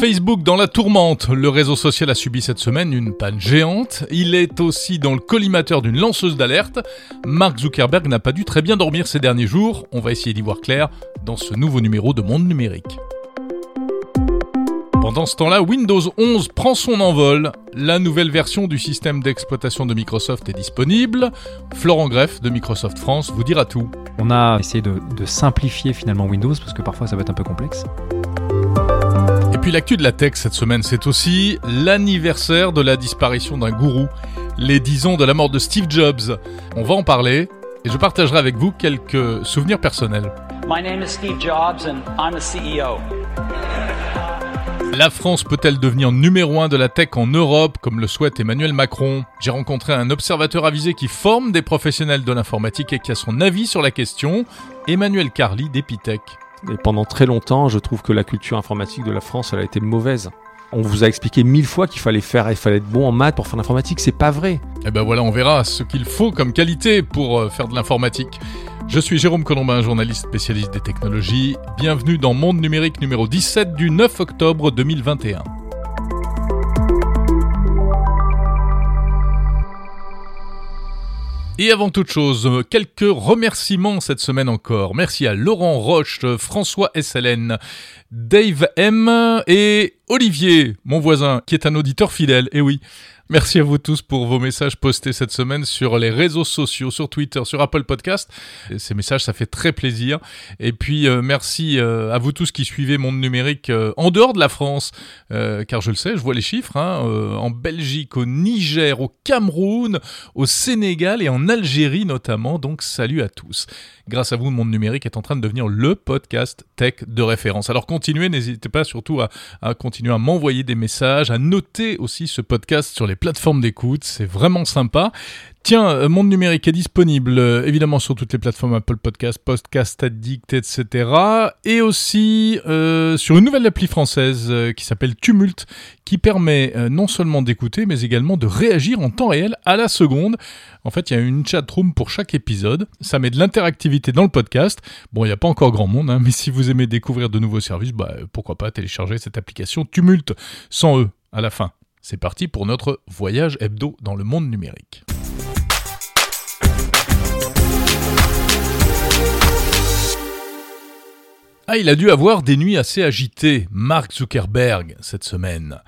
Facebook dans la tourmente. Le réseau social a subi cette semaine une panne géante. Il est aussi dans le collimateur d'une lanceuse d'alerte. Mark Zuckerberg n'a pas dû très bien dormir ces derniers jours. On va essayer d'y voir clair dans ce nouveau numéro de Monde Numérique. Pendant ce temps-là, Windows 11 prend son envol. La nouvelle version du système d'exploitation de Microsoft est disponible. Florent Greff de Microsoft France vous dira tout. On a essayé de, simplifier finalement Windows parce que parfois ça va être un peu complexe. Puis l'actu de la tech cette semaine, c'est aussi l'anniversaire de la disparition d'un gourou, les 10 ans de la mort de Steve Jobs. On va en parler et je partagerai avec vous quelques souvenirs personnels. My name is Steve Jobs and I'm a CEO. La France peut-elle devenir numéro un de la tech en Europe, comme le souhaite Emmanuel Macron? J'ai rencontré un observateur avisé qui forme des professionnels de l'informatique et qui a son avis sur la question, Emmanuel Carly d'Epitech. Et pendant très longtemps, je trouve que la culture informatique de la France, elle a été mauvaise. On vous a expliqué mille fois qu'il fallait faire, il fallait être bon en maths pour faire l'informatique, c'est pas vrai. Et ben voilà, on verra ce qu'il faut comme qualité pour euh, faire de l'informatique. Je suis Jérôme Colombin, journaliste spécialiste des technologies. Bienvenue dans Monde Numérique numéro 17 du 9 octobre 2021. Et avant toute chose, quelques remerciements cette semaine encore. Merci à Laurent Roche, François SLN, Dave M et Olivier, mon voisin, qui est un auditeur fidèle. Et oui, Merci à vous tous pour vos messages postés cette semaine sur les réseaux sociaux, sur Twitter, sur Apple Podcast. ces messages, ça fait très plaisir. Et puis, euh, merci euh, à vous tous qui suivez Monde Numérique euh, en dehors de la France, car je le sais, je vois les chiffres, hein, en Belgique, au Niger, au Cameroun, au Sénégal et en Algérie notamment. Donc, salut à tous. Grâce à vous, Monde Numérique est en train de devenir le podcast tech de référence. Alors, continuez, n'hésitez pas surtout à, à continuer à m'envoyer des messages, à noter aussi ce podcast sur les plateformes d'écoute, c'est vraiment sympa. Tiens, euh, Monde Numérique est disponible euh, évidemment sur toutes les plateformes Apple Podcast, Podcast Addict, etc. Et aussi euh, sur une nouvelle appli française qui s'appelle Tumult, qui permet non seulement d'écouter, mais également de réagir en temps réel à la seconde. En fait, il y a une chat room pour chaque épisode. Ça met de l'interactivité dans le podcast. Bon, il n'y a pas encore grand monde, hein, mais si vous aimez découvrir de nouveaux services, bah, pourquoi pas télécharger cette application Tumult sans eux à la fin. C'est parti pour notre voyage hebdo dans le monde numérique. Ah, il a dû avoir des nuits assez agitées, Mark Zuckerberg, cette semaine.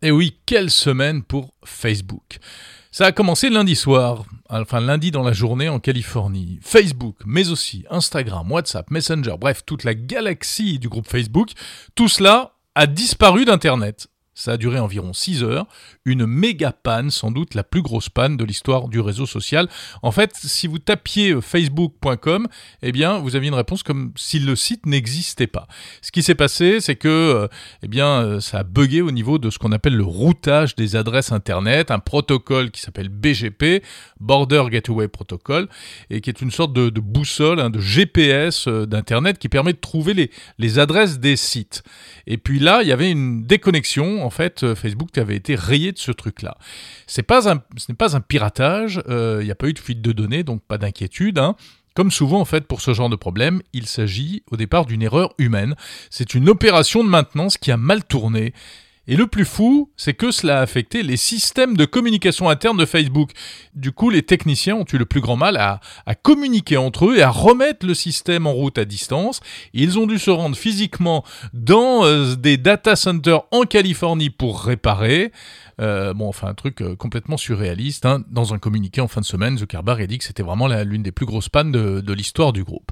Et oui, quelle semaine pour Facebook. Ça a commencé lundi soir, enfin lundi dans la journée en Californie. Facebook, mais aussi Instagram, WhatsApp, Messenger, bref, toute la galaxie du groupe Facebook, tout cela a disparu d'Internet. Ça a duré environ 6 heures, une méga panne, sans doute la plus grosse panne de l'histoire du réseau social. En fait, si vous tapiez euh, facebook.com, eh bien, vous aviez une réponse comme si le site n'existait pas. Ce qui s'est passé, c'est que, euh, eh bien, euh, ça a bugué au niveau de ce qu'on appelle le routage des adresses internet, un protocole qui s'appelle BGP, Border Gateway Protocol, et qui est une sorte de, boussole, hein, de GPS d'internet qui permet de trouver les, les adresses des sites. Et puis là, il y avait une déconnexion en fait, euh, Facebook avait été rayé de ce truc-là. Ce n'est pas un piratage, il euh, n'y a pas eu de fuite de données, donc pas d'inquiétude. Hein. Comme souvent en fait pour ce genre de problème, il s'agit au départ d'une erreur humaine. C'est une opération de maintenance qui a mal tourné et le plus fou, c'est que cela a affecté les systèmes de communication interne de Facebook. Du coup, les techniciens ont eu le plus grand mal à, communiquer entre eux et à remettre le système en route à distance. Ils ont dû se rendre physiquement dans euh, des data centers en Californie pour réparer. Euh, bon, enfin, un truc euh, complètement surréaliste. Hein. Dans un communiqué en fin de semaine, Zuckerberg a dit que c'était vraiment l'une des plus grosses pannes de, l'histoire du groupe.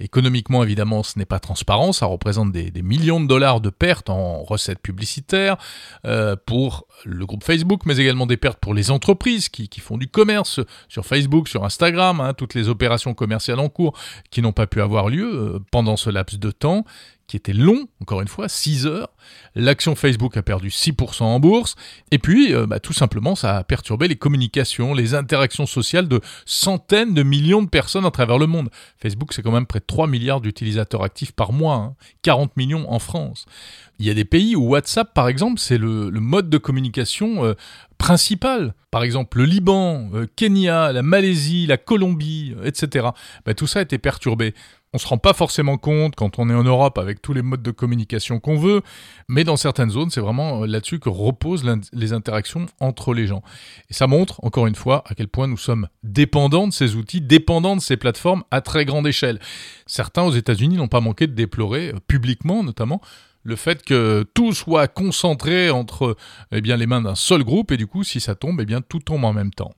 Économiquement, évidemment, ce n'est pas transparent. Ça représente des, millions de dollars de pertes en recettes publicitaires euh, pour le groupe Facebook, mais également des pertes pour les entreprises qui, font du commerce sur Facebook, sur Instagram, hein, toutes les opérations commerciales en cours qui n'ont pas pu avoir lieu pendant ce laps de temps qui était long, encore une fois, 6 heures. L'action Facebook a perdu 6% en bourse. Et puis, euh, bah, tout simplement, ça a perturbé les communications, les interactions sociales de centaines de millions de personnes à travers le monde. Facebook, c'est quand même près de 3 milliards d'utilisateurs actifs par mois, 40 hein. millions en France. Il y a des pays où WhatsApp, par exemple, c'est le, mode de communication euh, principal. Par exemple, le Liban, euh, Kenya, la Malaisie, la Colombie, etc. Bah, tout ça a été perturbé. On se rend pas forcément compte quand on est en Europe avec tous les modes de communication qu'on veut, mais dans certaines zones, c'est vraiment euh, là-dessus que reposent les interactions entre les gens. Et ça montre, encore une fois, à quel point nous sommes dépendants de ces outils, dépendants de ces plateformes à très grande échelle. Certains aux États-Unis n'ont pas manqué de déplorer, euh, publiquement notamment, le fait que tout soit concentré entre eh bien, les mains d'un seul groupe, et du coup, si ça tombe, eh bien, tout tombe en même temps.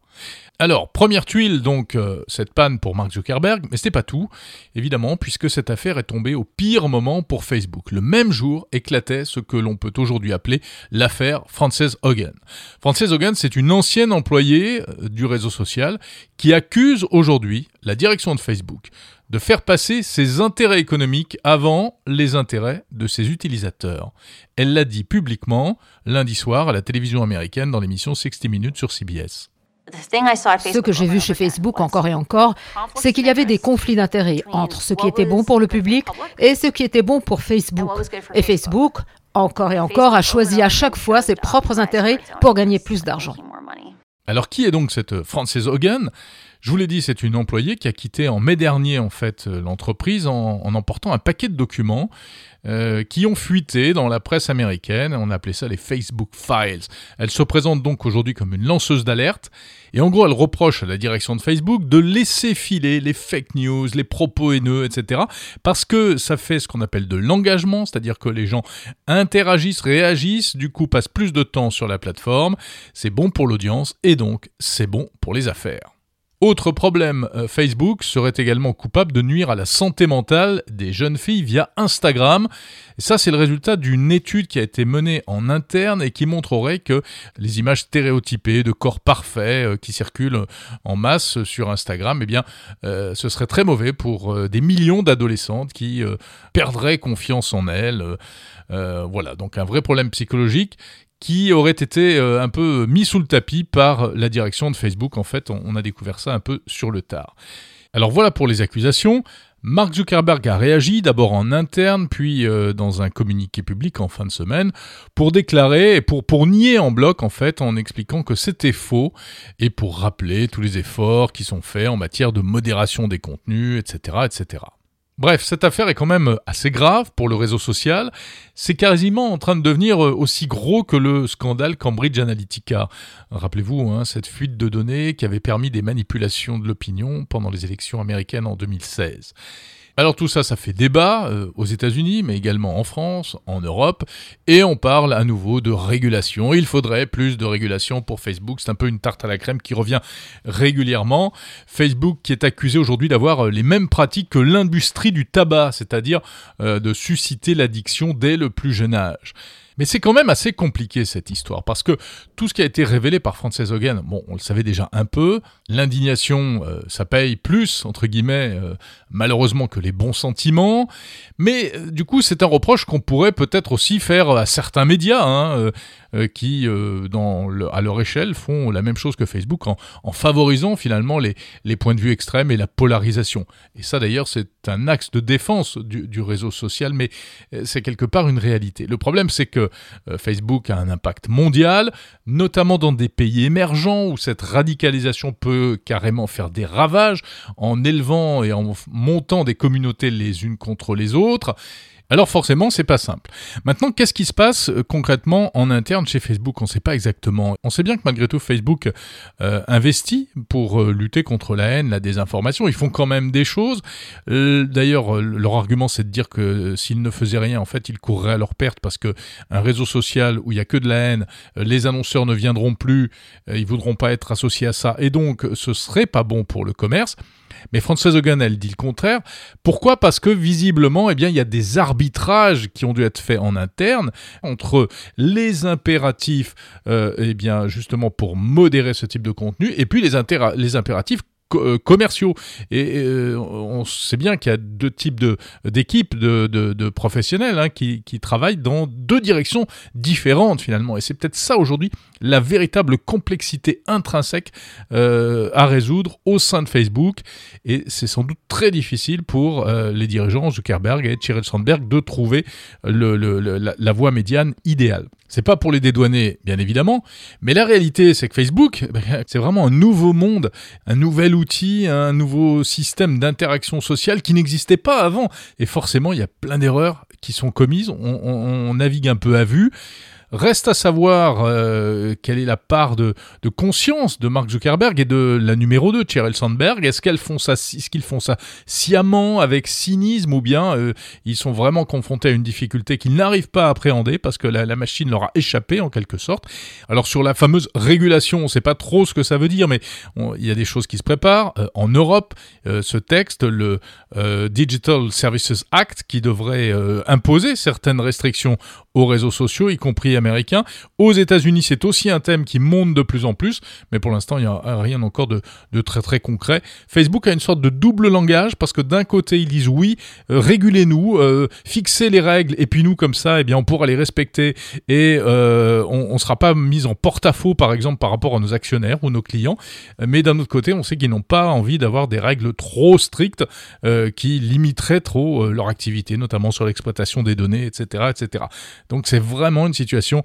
Alors, première tuile, donc, euh, cette panne pour Mark Zuckerberg, mais c'était pas tout, évidemment, puisque cette affaire est tombée au pire moment pour Facebook. Le même jour éclatait ce que l'on peut aujourd'hui appeler l'affaire Frances Hogan. Frances Hogan, c'est une ancienne employée euh, du réseau social qui accuse aujourd'hui la direction de Facebook de faire passer ses intérêts économiques avant les intérêts de ses utilisateurs. Elle l'a dit publiquement lundi soir à la télévision américaine dans l'émission 60 Minutes sur CBS. Ce que j'ai vu chez Facebook encore et encore, c'est qu'il y avait des conflits d'intérêts entre ce qui était bon pour le public et ce qui était bon pour Facebook. Et Facebook, encore et encore, a choisi à chaque fois ses propres intérêts pour gagner plus d'argent. Alors qui est donc cette Frances Hogan? Je vous l'ai dit, c'est une employée qui a quitté en mai dernier en fait euh, l'entreprise en, emportant un paquet de documents euh, qui ont fuité dans la presse américaine. On appelait ça les Facebook Files. Elle se présente donc aujourd'hui comme une lanceuse d'alerte. Et en gros, elle reproche à la direction de Facebook de laisser filer les fake news, les propos haineux, etc. Parce que ça fait ce qu'on appelle de l'engagement, c'est-à-dire que les gens interagissent, réagissent, du coup passent plus de temps sur la plateforme. C'est bon pour l'audience et donc c'est bon pour les affaires. Autre problème, euh, Facebook serait également coupable de nuire à la santé mentale des jeunes filles via Instagram. Ça, c'est le résultat d'une étude qui a été menée en interne et qui montrerait que les images stéréotypées de corps parfaits euh, qui circulent en masse sur Instagram, eh bien, euh, ce serait très mauvais pour des millions d'adolescentes qui perdraient confiance en elles. voilà, donc un vrai problème psychologique qui aurait été euh, un peu mis sous le tapis par la direction de Facebook. En fait, on, a découvert ça un peu sur le tard. Alors voilà pour les accusations. Mark Zuckerberg a réagi d'abord en interne, puis euh, dans un communiqué public en fin de semaine, pour déclarer et pour, pour nier en bloc en fait, en expliquant que c'était faux et pour rappeler tous les efforts qui sont faits en matière de modération des contenus, etc., etc. Bref, cette affaire est quand même assez grave pour le réseau social. C'est quasiment en train de devenir euh, aussi gros que le scandale Cambridge Analytica. Rappelez-vous, hein, cette fuite de données qui avait permis des manipulations de l'opinion pendant les élections américaines en 2016. Alors tout ça, ça fait débat euh, aux États-Unis, mais également en France, en Europe, et on parle à nouveau de régulation. Il faudrait plus de régulation pour Facebook. C'est un peu une tarte à la crème qui revient régulièrement. Facebook qui est accusé aujourd'hui d'avoir euh, les mêmes pratiques que l'industrie du tabac, c'est-à-dire euh, de susciter l'addiction dès le plus jeune âge. Mais c'est quand même assez compliqué cette histoire, parce que tout ce qui a été révélé par Frances Hogan, bon, on le savait déjà un peu, l'indignation, euh, ça paye plus, entre guillemets, euh, malheureusement que les bons sentiments, mais euh, du coup c'est un reproche qu'on pourrait peut-être aussi faire à certains médias, hein, qui, dans à leur échelle, font la même chose que Facebook en, favorisant finalement les, points de vue extrêmes et la polarisation. Et ça d'ailleurs c'est un axe de défense du, réseau social, mais c'est quelque part une réalité. Le problème c'est que euh, Facebook a un impact mondial, notamment dans des pays émergents où cette radicalisation peut carrément faire des ravages en élevant et en montant des communautés les unes contre les autres. Alors forcément, c'est pas simple. Maintenant, qu'est-ce qui se passe euh, concrètement en interne chez Facebook? On ne sait pas exactement. On sait bien que malgré tout, Facebook euh, investit pour euh, lutter contre la haine, la désinformation. Ils font quand même des choses. D'ailleurs, leur argument, c'est de dire que s'ils ne faisaient rien, en fait, ils courraient à leur perte parce que un réseau social où il y a que de la haine, les annonceurs ne viendront plus, ils voudront pas être associés à ça, et donc ce serait pas bon pour le commerce. Mais Frances Hogan, elle dit le contraire. Pourquoi? Parce que visiblement, eh bien, il y a des qui ont dû être faits en interne entre les impératifs, euh, eh bien, justement pour modérer ce type de contenu, et puis les, les impératifs euh, commerciaux. Et euh, on sait bien qu'il y a deux types de, d'équipes de, de, professionnels hein, qui, qui, travaillent dans deux directions différentes finalement. Et c'est peut-être ça aujourd'hui la véritable complexité intrinsèque euh, à résoudre au sein de Facebook. Et c'est sans doute très difficile pour les dirigeants Zuckerberg et Sheryl Sandberg de trouver le, le, la, voie médiane idéale. C'est pas pour les dédouaner, bien évidemment, mais la réalité, c'est que Facebook, eh ben, c'est vraiment un nouveau monde, un nouvel un nouveau système d'interaction sociale qui n'existait pas avant. Et forcément, il y a plein d'erreurs qui sont commises. on navigue un peu à vue. Reste à savoir euh, quelle est la part de, conscience de Mark Zuckerberg et de la numéro 2, Sheryl Sandberg. Est-ce qu'elles font ça, qu'ils font ça sciemment, avec cynisme, ou bien euh, ils sont vraiment confrontés à une difficulté qu'ils n'arrivent pas à appréhender parce que la, machine leur a échappé en quelque sorte? Alors sur la fameuse régulation, on ne sait pas trop ce que ça veut dire, mais il y a des choses qui se préparent. Euh, en Europe, ce texte, le Digital Services Act, qui devrait imposer certaines restrictions aux réseaux sociaux, y compris américains. Aux États-Unis, c'est aussi un thème qui monte de plus en plus, mais pour l'instant, il n'y a rien encore de, très très concret. Facebook a une sorte de double langage parce que d'un côté, ils disent oui, euh, régulez-nous, euh, fixez les règles, et puis nous, comme ça, eh bien, on pourra les respecter et euh, on ne sera pas mis en porte-à-faux, par exemple, par rapport à nos actionnaires ou nos clients. Mais d'un autre côté, on sait qu'ils n'ont pas envie d'avoir des règles trop strictes qui limiteraient trop leur activité, notamment sur l'exploitation des données, etc., etc. Donc c'est vraiment une situation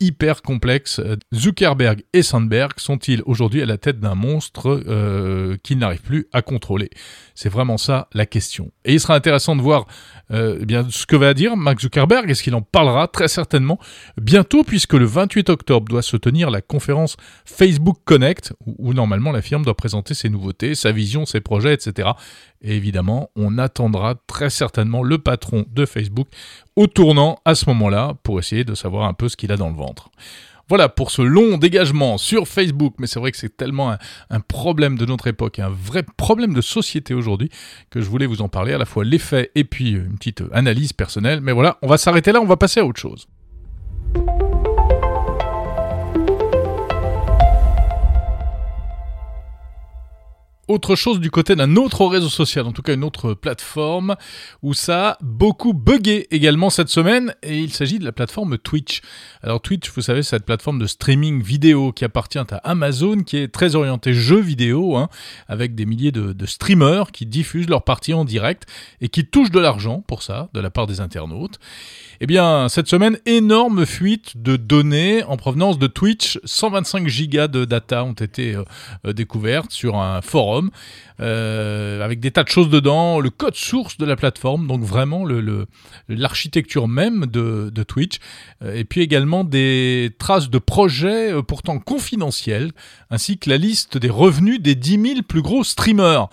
hyper complexe. Zuckerberg et Sandberg sont-ils aujourd'hui à la tête d'un monstre euh, qu'ils n'arrivent plus à contrôler? C'est vraiment ça la question. Et il sera intéressant de voir euh, eh ce que va dire Mark Zuckerberg. Est-ce qu'il en parlera très certainement bientôt, puisque le 28 octobre doit se tenir la conférence Facebook Connect, où, normalement la firme doit présenter ses nouveautés, sa vision, ses projets, etc. Et évidemment, on attendra très certainement le patron de Facebook au tournant à ce moment-là pour essayer de savoir un peu ce qu'il a dans le ventre. Voilà pour ce long dégagement sur Facebook, mais c'est vrai que c'est tellement un, problème de notre époque, un vrai problème de société aujourd'hui, que je voulais vous en parler, à la fois l'effet et puis une petite analyse personnelle. Mais voilà, on va s'arrêter là, on va passer à autre chose. Autre chose du côté d'un autre réseau social, en tout cas une autre plateforme, où ça a beaucoup bugué également cette semaine, et il s'agit de la plateforme Twitch. Alors Twitch, vous savez, c'est cette plateforme de streaming vidéo qui appartient à Amazon, qui est très orientée jeux vidéo, hein, avec des milliers de, de, streamers qui diffusent leurs parties en direct, et qui touchent de l'argent pour ça, de la part des internautes. Eh bien, cette semaine, énorme fuite de données en provenance de Twitch. 125 gigas de data ont été euh, euh, découvertes sur un forum euh, avec des tas de choses dedans, le code source de la plateforme, donc vraiment l'architecture même de, de Twitch, et puis également des traces de projets pourtant confidentiels, ainsi que la liste des revenus des 10 000 plus gros streamers.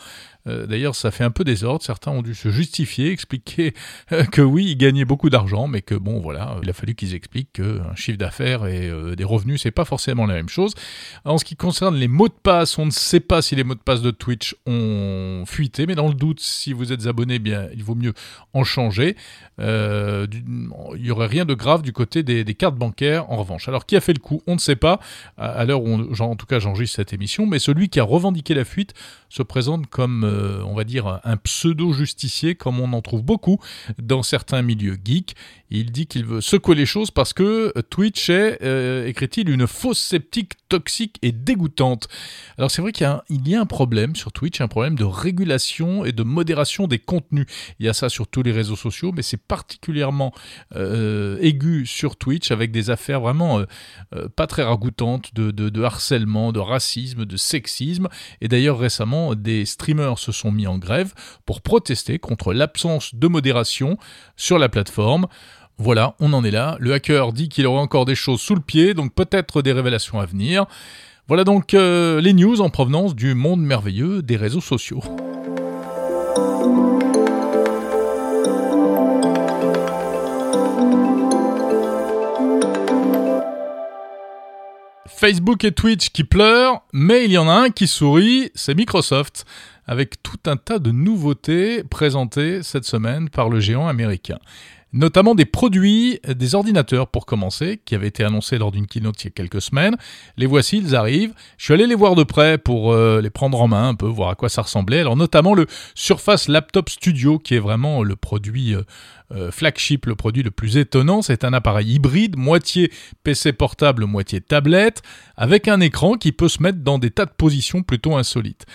Euh, d'ailleurs, ça fait un peu désordre. Certains ont dû se justifier, expliquer euh, que oui, ils gagnaient beaucoup d'argent, mais que bon, voilà, il a fallu qu'ils expliquent qu'un chiffre d'affaires et euh, des revenus, c'est pas forcément la même chose. En ce qui concerne les mots de passe, on ne sait pas si les mots de passe de Twitch ont fuité, mais dans le doute, si vous êtes abonné, bien, il vaut mieux en changer. il n'y aurait rien de grave du côté des, cartes bancaires, en revanche. Alors, qui a fait le coup? On ne sait pas, à, l'heure où, en tout cas, j'enregistre cette émission, mais celui qui a revendiqué la fuite se présente comme euh, on va dire, un pseudo-justicier, comme on en trouve beaucoup dans certains milieux geeks. Il dit qu'il veut secouer les choses parce que Twitch est, euh, écrit-il, une fausse sceptique toxique et dégoûtante. Alors c'est vrai qu'il y, a un problème sur Twitch, un problème de régulation et de modération des contenus. Il y a ça sur tous les réseaux sociaux, mais c'est particulièrement euh, aigu sur Twitch avec des affaires vraiment pas très ragoûtantes de, harcèlement, de racisme, de sexisme. Et d'ailleurs récemment, des streamers se sont mis en grève pour protester contre l'absence de modération sur la plateforme. Voilà, on en est là. Le hacker dit qu'il aura encore des choses sous le pied, donc peut-être des révélations à venir. Voilà donc euh, les news en provenance du monde merveilleux des réseaux sociaux. Facebook et Twitch qui pleurent, mais il y en a un qui sourit, c'est Microsoft, avec tout un tas de nouveautés présentées cette semaine par le géant américain notamment des produits, des ordinateurs pour commencer, qui avaient été annoncés lors d'une keynote il y a quelques semaines. Les voici, ils arrivent. Je suis allé les voir de près pour euh, les prendre en main un peu, voir à quoi ça ressemblait. Alors notamment le Surface Laptop Studio, qui est vraiment le produit euh, euh, flagship, le produit le plus étonnant. C'est un appareil hybride, moitié PC portable, moitié tablette, avec un écran qui peut se mettre dans des tas de positions plutôt insolites.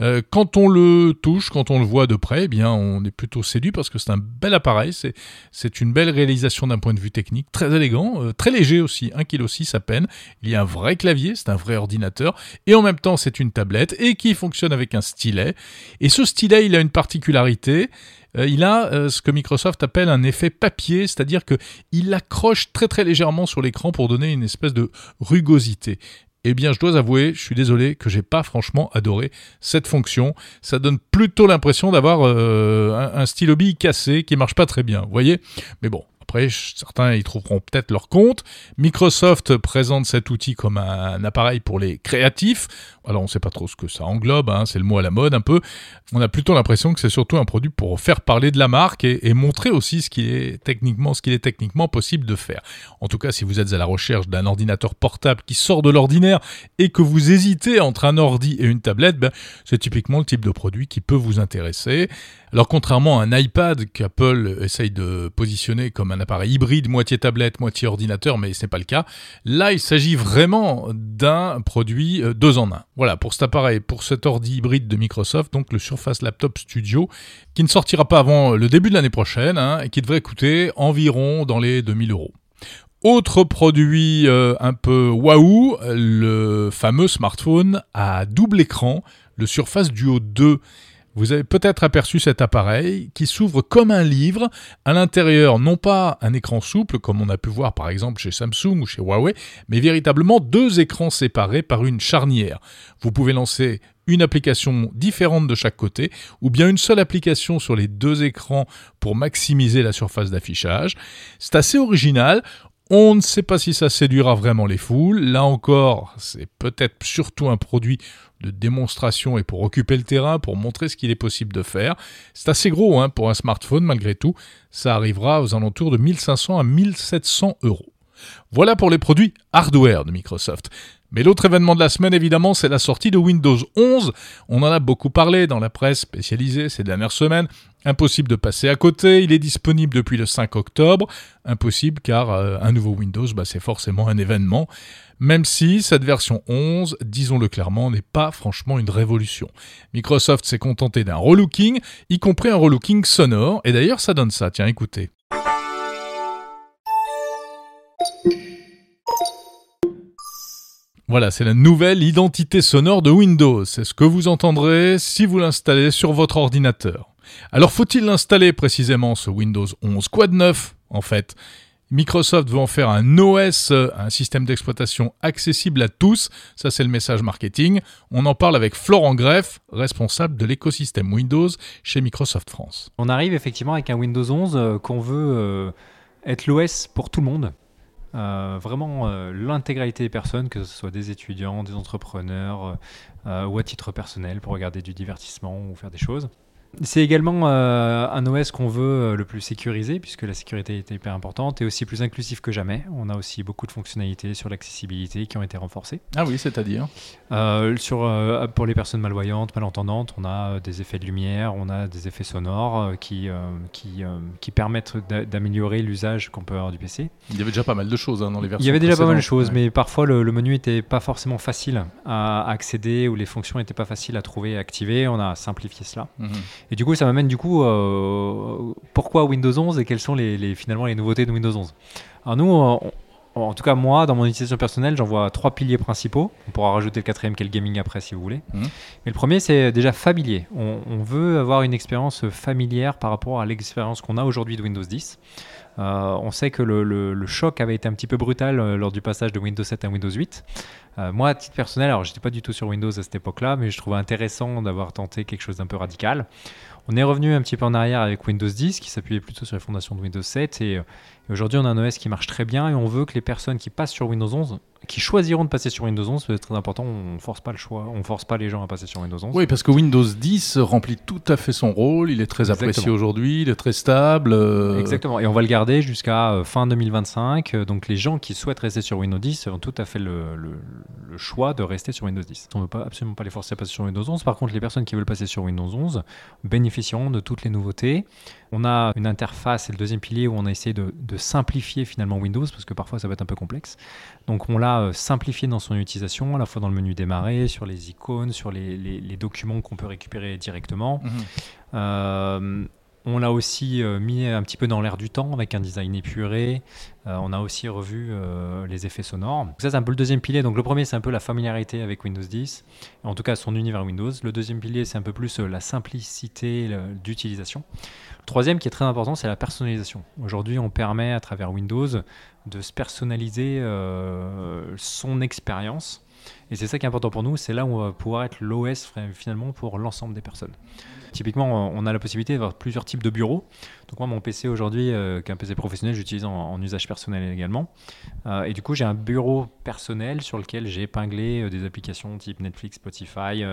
Euh, quand on le touche, quand on le voit de près, eh bien, on est plutôt séduit parce que c'est un bel appareil. C'est, une belle réalisation d'un point de vue technique, très élégant, euh, très léger aussi, 1,6 kg à peine. Il y a un vrai clavier, c'est un vrai ordinateur, et en même temps, c'est une tablette et qui fonctionne avec un stylet. Et ce stylet, il a une particularité. Euh, il a ce que Microsoft appelle un effet papier, c'est-à-dire que il accroche très très légèrement sur l'écran pour donner une espèce de rugosité. Eh bien, je dois avouer, je suis désolé que j'ai pas franchement adoré cette fonction. Ça donne plutôt l'impression d'avoir euh, un, un stylo bille cassé qui marche pas très bien, vous voyez? Mais bon, après, certains y trouveront peut-être leur compte. Microsoft présente cet outil comme un, appareil pour les créatifs. Alors, on ne sait pas trop ce que ça englobe, hein, c'est le mot à la mode un peu. On a plutôt l'impression que c'est surtout un produit pour faire parler de la marque et, montrer aussi ce qu'il est techniquement, possible de faire. En tout cas, si vous êtes à la recherche d'un ordinateur portable qui sort de l'ordinaire et que vous hésitez entre un ordi et une tablette, ben, c'est typiquement le type de produit qui peut vous intéresser. Alors, contrairement à un iPad qu'Apple essaye de positionner comme un appareil hybride, moitié tablette, moitié ordinateur, mais ce n'est pas le cas. Là, il s'agit vraiment d'un produit euh, deux en un. Voilà, pour cet appareil, pour cet ordi hybride de Microsoft, donc le Surface Laptop Studio, qui ne sortira pas avant le début de l'année prochaine, hein, et qui devrait coûter environ dans les 2000 euros. Autre produit euh, un peu waouh, le fameux smartphone à double écran, le Surface Duo 2 vous avez peut-être aperçu cet appareil qui s'ouvre comme un livre, à l'intérieur non pas un écran souple comme on a pu voir par exemple chez Samsung ou chez Huawei, mais véritablement deux écrans séparés par une charnière. Vous pouvez lancer une application différente de chaque côté, ou bien une seule application sur les deux écrans pour maximiser la surface d'affichage. C'est assez original. On ne sait pas si ça séduira vraiment les foules. Là encore, c'est peut-être surtout un produit de démonstration et pour occuper le terrain, pour montrer ce qu'il est possible de faire. C'est assez gros hein, pour un smartphone malgré tout. Ça arrivera aux alentours de 1500 à 1700 euros. Voilà pour les produits hardware de Microsoft. Mais l'autre événement de la semaine, évidemment, c'est la sortie de Windows 11. On en a beaucoup parlé dans la presse spécialisée ces dernières semaines. Impossible de passer à côté, il est disponible depuis le 5 octobre. Impossible car euh, un nouveau Windows, bah, c'est forcément un événement. Même si cette version 11, disons-le clairement, n'est pas franchement une révolution. Microsoft s'est contenté d'un relooking, y compris un relooking sonore, et d'ailleurs ça donne ça, tiens écoutez. Voilà, c'est la nouvelle identité sonore de Windows. C'est ce que vous entendrez si vous l'installez sur votre ordinateur. Alors faut-il l'installer précisément ce Windows 11 Quoi de neuf en fait? Microsoft veut en faire un OS, un système d'exploitation accessible à tous. Ça, c'est le message marketing. On en parle avec Florent Greff, responsable de l'écosystème Windows chez Microsoft France. On arrive effectivement avec un Windows 11 euh, qu'on veut euh, être l'OS pour tout le monde. Euh, vraiment euh, l'intégralité des personnes, que ce soit des étudiants, des entrepreneurs euh, ou à titre personnel pour regarder du divertissement ou faire des choses. C'est également euh, un OS qu'on veut euh, le plus sécurisé, puisque la sécurité est hyper importante, et aussi plus inclusif que jamais. On a aussi beaucoup de fonctionnalités sur l'accessibilité qui ont été renforcées. Ah oui, c'est-à-dire? Euh, sur, Pour les personnes malvoyantes, malentendantes, on a des effets de lumière, on a des effets sonores qui, qui, qui permettent d'améliorer l'usage qu'on peut avoir du PC. Il y avait déjà pas mal de choses hein, dans les versions Il y avait déjà pas mal de choses, mais parfois le, menu n'était pas forcément facile à accéder, ou les fonctions n'étaient pas faciles à trouver et activer. On a simplifié cela. Mhm. Et du coup, ça m'amène du coup euh, pourquoi Windows 11 et quelles sont les, finalement les nouveautés de Windows 11. Alors nous, en tout cas moi, dans mon utilisation personnelle, j'en vois trois piliers principaux. On pourra rajouter le quatrième qui est le gaming après si vous voulez. Mmh. Mais le premier, c'est déjà familier. On, veut avoir une expérience familière par rapport à l'expérience qu'on a aujourd'hui de Windows 10. Euh, on sait que le, choc avait été un petit peu brutal euh, lors du passage de Windows 7 à Windows 8. Euh, moi, à titre personnel, alors j'étais pas du tout sur Windows à cette époque-là, mais je trouvais intéressant d'avoir tenté quelque chose d'un peu radical. On est revenu un petit peu en arrière avec Windows 10, qui s'appuyait plutôt sur les fondations de Windows 7, et, et aujourd'hui on a un OS qui marche très bien, et on veut que les personnes qui passent sur Windows 11 qui choisiront de passer sur Windows 11, c'est très important. On force pas le choix, on force pas les gens à passer sur Windows 11. Oui, parce que Windows 10 remplit tout à fait son rôle. Il est très apprécié aujourd'hui, il est très stable. Euh. Exactement. Et on va le garder jusqu'à euh, fin 2025. Donc les gens qui souhaitent rester sur Windows 10 ont tout à fait le, choix de rester sur Windows 10. On ne veut pas, absolument pas les forcer à passer sur Windows 11. Par contre, les personnes qui veulent passer sur Windows 11 bénéficieront de toutes les nouveautés. On a une interface, c'est le deuxième pilier où on a essayé de, simplifier finalement Windows, parce que parfois ça va être un peu complexe. Donc on l'a euh, simplifié dans son utilisation, à la fois dans le menu démarrer, sur les icônes, sur les, documents qu'on peut récupérer directement. Mhm. Euh, on l'a aussi euh, mis un petit peu dans l'air du temps avec un design épuré. Euh, on a aussi revu euh, les effets sonores. ça, c'est un peu le deuxième pilier. Donc, le premier, c'est un peu la familiarité avec Windows 10, en tout cas son univers Windows. Le deuxième pilier, c'est un peu plus la simplicité d'utilisation. Le troisième, qui est très important, c'est la personnalisation. Aujourd'hui, on permet à travers Windows de se personnaliser son expérience. Et c'est ça qui est important pour nous, c'est là où on va pouvoir être l'OS finalement pour l'ensemble des personnes. Typiquement, on a la possibilité d'avoir plusieurs types de bureaux. Donc moi, mon PC aujourd'hui, euh, qui est un PC professionnel, j'utilise en, usage personnel également. Euh, et du coup, j'ai un bureau personnel sur lequel j'ai épinglé euh, des applications type Netflix, Spotify,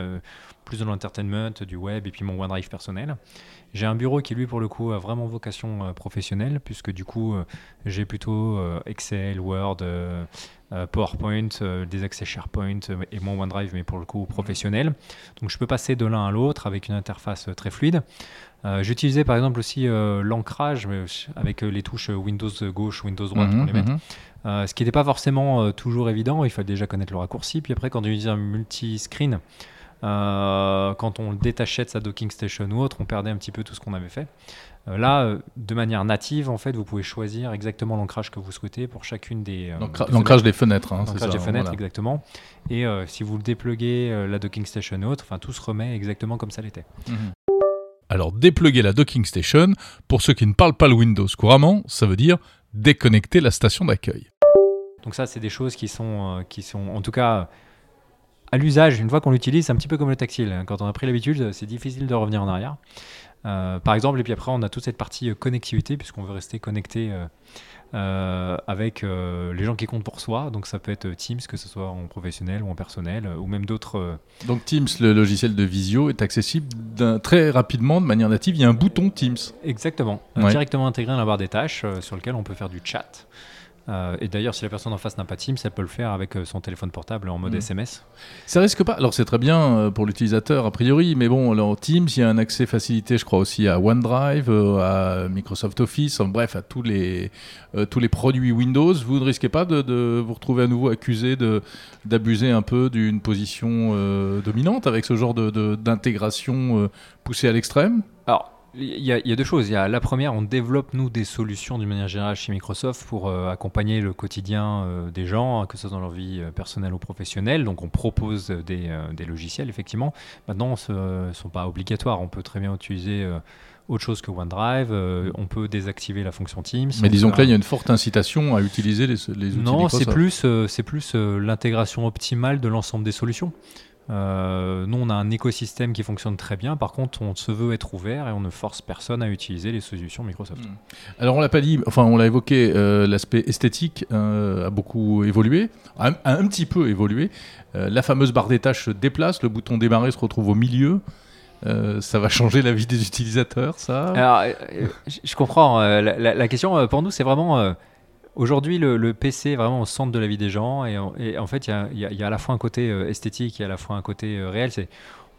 plus de l'entertainment, du web et puis mon OneDrive personnel. J'ai un bureau qui, lui, pour le coup, a vraiment vocation professionnelle, puisque du coup, j'ai plutôt Excel, Word, PowerPoint, des accès SharePoint et mon OneDrive, mais pour le coup professionnel. Donc je peux passer de l'un à l'autre avec une interface très fluide. Euh, j'utilisais par exemple aussi euh, l'ancrage avec euh, les touches Windows gauche, Windows droite pour mhm, les mettre. Mhm. ce qui n'était pas forcément toujours évident, il fallait déjà connaître le raccourci. Puis après, quand on utilisait un multi-screen, quand on le détachait de sa docking station ou autre, on perdait un petit peu tout ce qu'on avait fait. là, de manière native, en fait, vous pouvez choisir exactement l'ancrage que vous souhaitez pour chacune des. l'ancrage des fenêtres. Hein, l'ancrage des fenêtres, exactement. Et si vous le dépluguez, la docking station ou autre, enfin, tout se remet exactement comme ça l'était. Mhm. Alors dépluguer la docking station, pour ceux qui ne parlent pas le Windows couramment, ça veut dire déconnecter la station d'accueil. Donc ça, c'est des choses qui sont, euh, qui sont en tout cas à l'usage, une fois qu'on l'utilise, c'est un petit peu comme le tactile. Quand on a pris l'habitude, c'est difficile de revenir en arrière. Euh, par exemple, et puis après, on a toute cette partie euh, connectivité, puisqu'on veut rester connecté avec les gens qui comptent pour soi. Donc ça peut être Teams, que ce soit en professionnel ou en personnel, ou même d'autres. Donc Teams, le logiciel de visio, est accessible très rapidement, de manière native. Il y a un bouton Teams. Exactement, directement intégré dans la barre des tâches, sur lequel on peut faire du chat. Euh, et d'ailleurs, si la personne en face n'a pas Teams, elle peut le faire avec euh, son téléphone portable en mode SMS. Mm. Ça risque pas. Alors, c'est très bien euh, pour l'utilisateur a priori, mais bon, alors Teams, il y a un accès facilité, je crois aussi à OneDrive, à Microsoft Office, en bref, à tous les, tous les produits Windows. Vous ne risquez pas de, vous retrouver à nouveau accusé d'abuser un peu d'une position dominante avec ce genre d'intégration poussée à l'extrême? Alors, il y, a, deux choses. Il y a la première, on développe nous des solutions d'une manière générale chez Microsoft pour euh, accompagner le quotidien euh, des gens, que ce soit dans leur vie euh, personnelle ou professionnelle. Donc on propose des, des logiciels, effectivement. Maintenant, ce ne sont pas obligatoires. On peut très bien utiliser autre chose que OneDrive. on peut désactiver la fonction Teams. Mais disons que là, il y a une forte incitation à utiliser les, les outils non, c'est plus, c'est plus l'intégration optimale de l'ensemble des solutions. Euh, nous, on a un écosystème qui fonctionne très bien. Par contre, on se veut être ouvert et on ne force personne à utiliser les solutions Microsoft. Hmm. Alors, on l'a pas dit, enfin, on l'a évoqué, euh, l'aspect esthétique euh, a beaucoup évolué, a un, petit peu évolué. la fameuse barre des tâches se déplace, le bouton démarrer se retrouve au milieu. ça va changer la vie des utilisateurs, ça? Alors, je comprends. La, la, question pour nous, c'est vraiment Aujourd'hui, le, PC est vraiment au centre de la vie des gens et, en fait, il y, a, à la fois un côté euh, esthétique et à la fois un côté euh, réel. C'est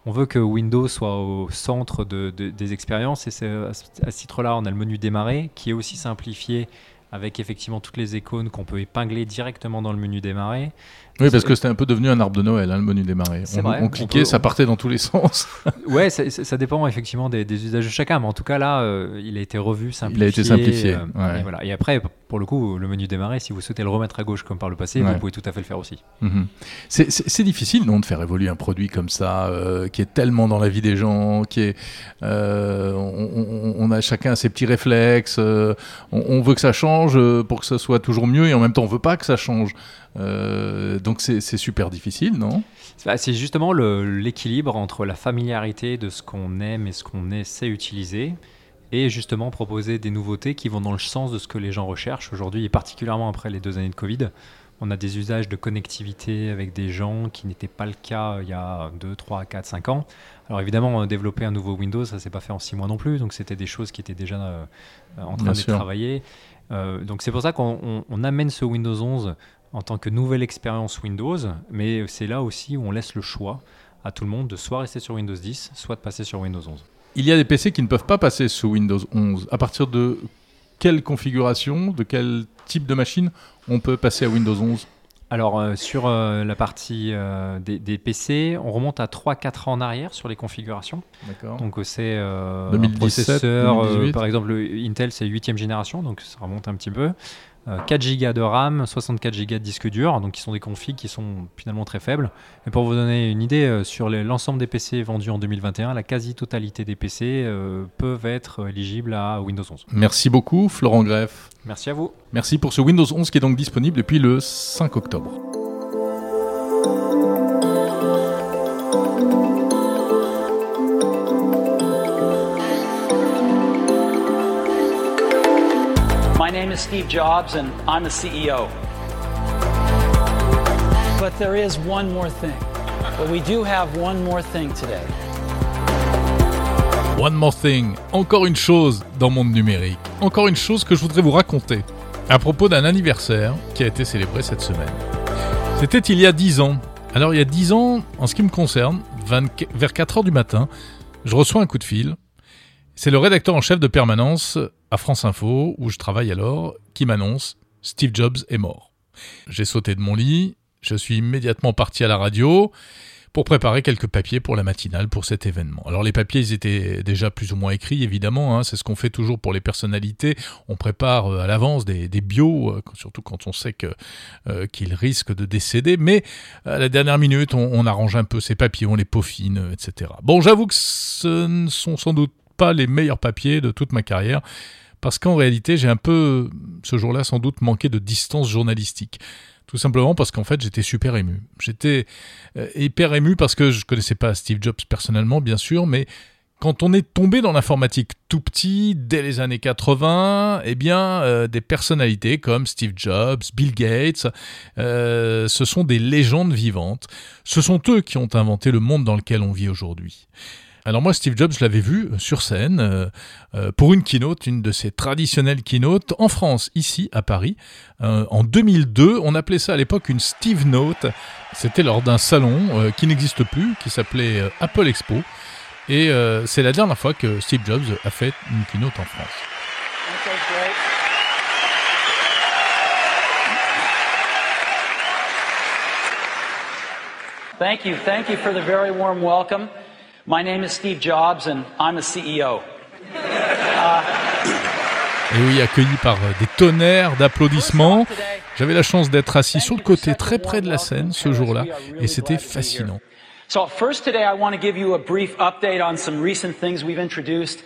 on veut que Windows soit au centre des expériences et à ce titre-là, on a le menu démarrer qui est aussi simplifié avec effectivement toutes les icônes qu'on peut épingler directement dans le menu démarrer. Oui, parce que c'était un peu devenu un arbre de Noël, hein, le menu démarrer. On, on, cliquait, ça partait dans tous les sens. ouais, ça, dépend effectivement des, usages de chacun, mais en tout cas là, euh, il a été revu, simplifié. Il a été simplifié. Euh, et, voilà. et après, pour le coup, le menu démarrer, si vous souhaitez le remettre à gauche comme par le passé, vous pouvez tout à fait le faire aussi. Mhm. C'est difficile, non, de faire évoluer un produit comme ça, euh, qui est tellement dans la vie des gens, qui est, on, on, a chacun ses petits réflexes, on, veut que ça change pour que ça soit toujours mieux, et en même temps, on veut pas que ça change. Euh, donc c'est super difficile, non? C'est justement l'équilibre entre la familiarité de ce qu'on aime et ce qu'on essaie d'utiliser et justement proposer des nouveautés qui vont dans le sens de ce que les gens recherchent aujourd'hui et particulièrement après les deux années de Covid. On a des usages de connectivité avec des gens qui n'étaient pas le cas il y a 2, 3, 4, 5 ans. Alors évidemment, développer un nouveau Windows, ça s'est pas fait en 6 mois non plus, donc c'était des choses qui étaient déjà euh, en train de travailler. Euh, donc c'est pour ça qu'on amène ce Windows 11 en tant que nouvelle expérience Windows, mais c'est là aussi où on laisse le choix à tout le monde de soit rester sur Windows 10, soit de passer sur Windows 11. Il y a des PC qui ne peuvent pas passer sous Windows 11. À partir de quelle configuration, de quel type de machine on peut passer à Windows 11 alors euh, sur euh, la partie euh, des, PC, on remonte à 3-4 ans en arrière sur les configurations. Donc c'est un processeur, par exemple Intel c'est 8 génération, donc ça remonte un petit peu. 4 euh, Go de RAM, 64 Go de disque dur, donc qui sont des configs qui sont finalement très faibles. Mais pour vous donner une idée, euh, sur l'ensemble des PC vendus en 2021, la quasi-totalité des PC euh, peuvent être éligibles à Windows 11. Merci beaucoup Florent Greff. Merci à vous. Merci pour ce Windows 11 qui est donc disponible depuis le 5 octobre. Name is Steve Jobs, and I'm the CEO. But there is one more thing. But we do have one more thing today. One more thing, encore une chose dans le monde numérique, encore une chose que je voudrais vous raconter à propos d'un anniversaire qui a été célébré cette semaine. C'était il y a 10 ans. Alors il y a 10 ans, en ce qui me concerne, vers 4 heures du matin, je reçois un coup de fil. C'est le rédacteur en chef de permanence à France Info, où je travaille alors, qui m'annonce Steve Jobs est mort. J'ai sauté de mon lit, je suis immédiatement parti à la radio pour préparer quelques papiers pour la matinale pour cet événement. Alors les papiers, ils étaient déjà plus ou moins écrits, évidemment, hein, c'est ce qu'on fait toujours pour les personnalités, on prépare euh, à l'avance des, bios, euh, surtout quand on sait que, euh, qu'ils risquent de décéder, mais à la dernière minute, on, on arrange un peu ces papiers, on les peaufine, etc. Bon, j'avoue que ce ne sont sans doute pas les meilleurs papiers de toute ma carrière, parce qu'en réalité, j'ai un peu, ce jour-là, sans doute manqué de distance journalistique. Tout simplement parce qu'en fait, j'étais super ému. J'étais euh, hyper ému parce que je connaissais pas Steve Jobs personnellement, bien sûr, mais quand on est tombé dans l'informatique tout petit, dès les années 80, eh bien, euh, des personnalités comme Steve Jobs, Bill Gates, euh, ce sont des légendes vivantes. Ce sont eux qui ont inventé le monde dans lequel on vit aujourd'hui. Alors moi, Steve Jobs, je l'avais vu euh, sur scène euh, euh, pour une keynote, une de ses traditionnelles keynotes en France, ici à Paris, en 2002. On appelait ça à l'époque une Steve Note. C'était lors d'un salon qui n'existe plus, qui s'appelait Apple Expo. Et c'est la dernière fois que Steve Jobs a fait une keynote en France. Thank you. Thank you for the very warm welcome. My name is Steve Jobs and I'm a CEO. Et oui, accueilli par des tonnerres d'applaudissements. J'avais la chance d'être assis sur le côté très près de la scène ce jour-là et c'était fascinant. So first today I want to give you a brief update on some recent things we've introduced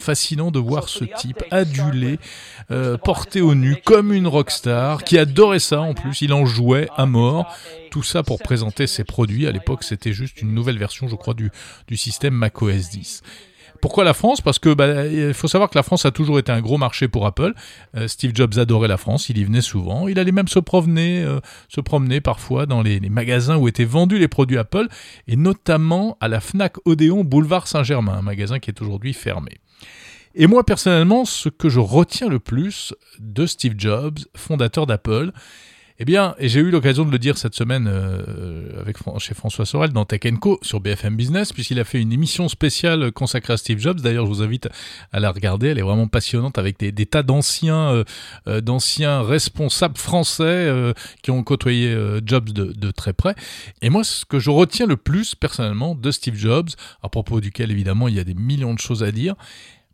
Fascinant de voir ce type adulé, euh, porté au nu comme une rockstar, qui adorait ça en plus, il en jouait à mort. Tout ça pour présenter ses produits. À l'époque, c'était juste une nouvelle version, je crois, du, du système macOS 10. Pourquoi la France? Parce que bah, il faut savoir que la France a toujours été un gros marché pour Apple. Euh, Steve Jobs adorait la France, il y venait souvent. Il allait même se promener, euh, se promener parfois dans les, magasins où étaient vendus les produits Apple, et notamment à la Fnac Odéon Boulevard Saint-Germain, un magasin qui est aujourd'hui fermé. Et moi personnellement, ce que je retiens le plus de Steve Jobs, fondateur d'Apple, eh bien, et j'ai eu l'occasion de le dire cette semaine euh, avec chez François Sorel dans Tech Co sur BFM Business, puisqu'il a fait une émission spéciale consacrée à Steve Jobs. D'ailleurs, je vous invite à la regarder. Elle est vraiment passionnante avec des, tas d'anciens, euh, euh, d'anciens responsables français qui ont côtoyé Jobs de, de, très près. Et moi, ce que je retiens le plus personnellement de Steve Jobs, à propos duquel évidemment il y a des millions de choses à dire,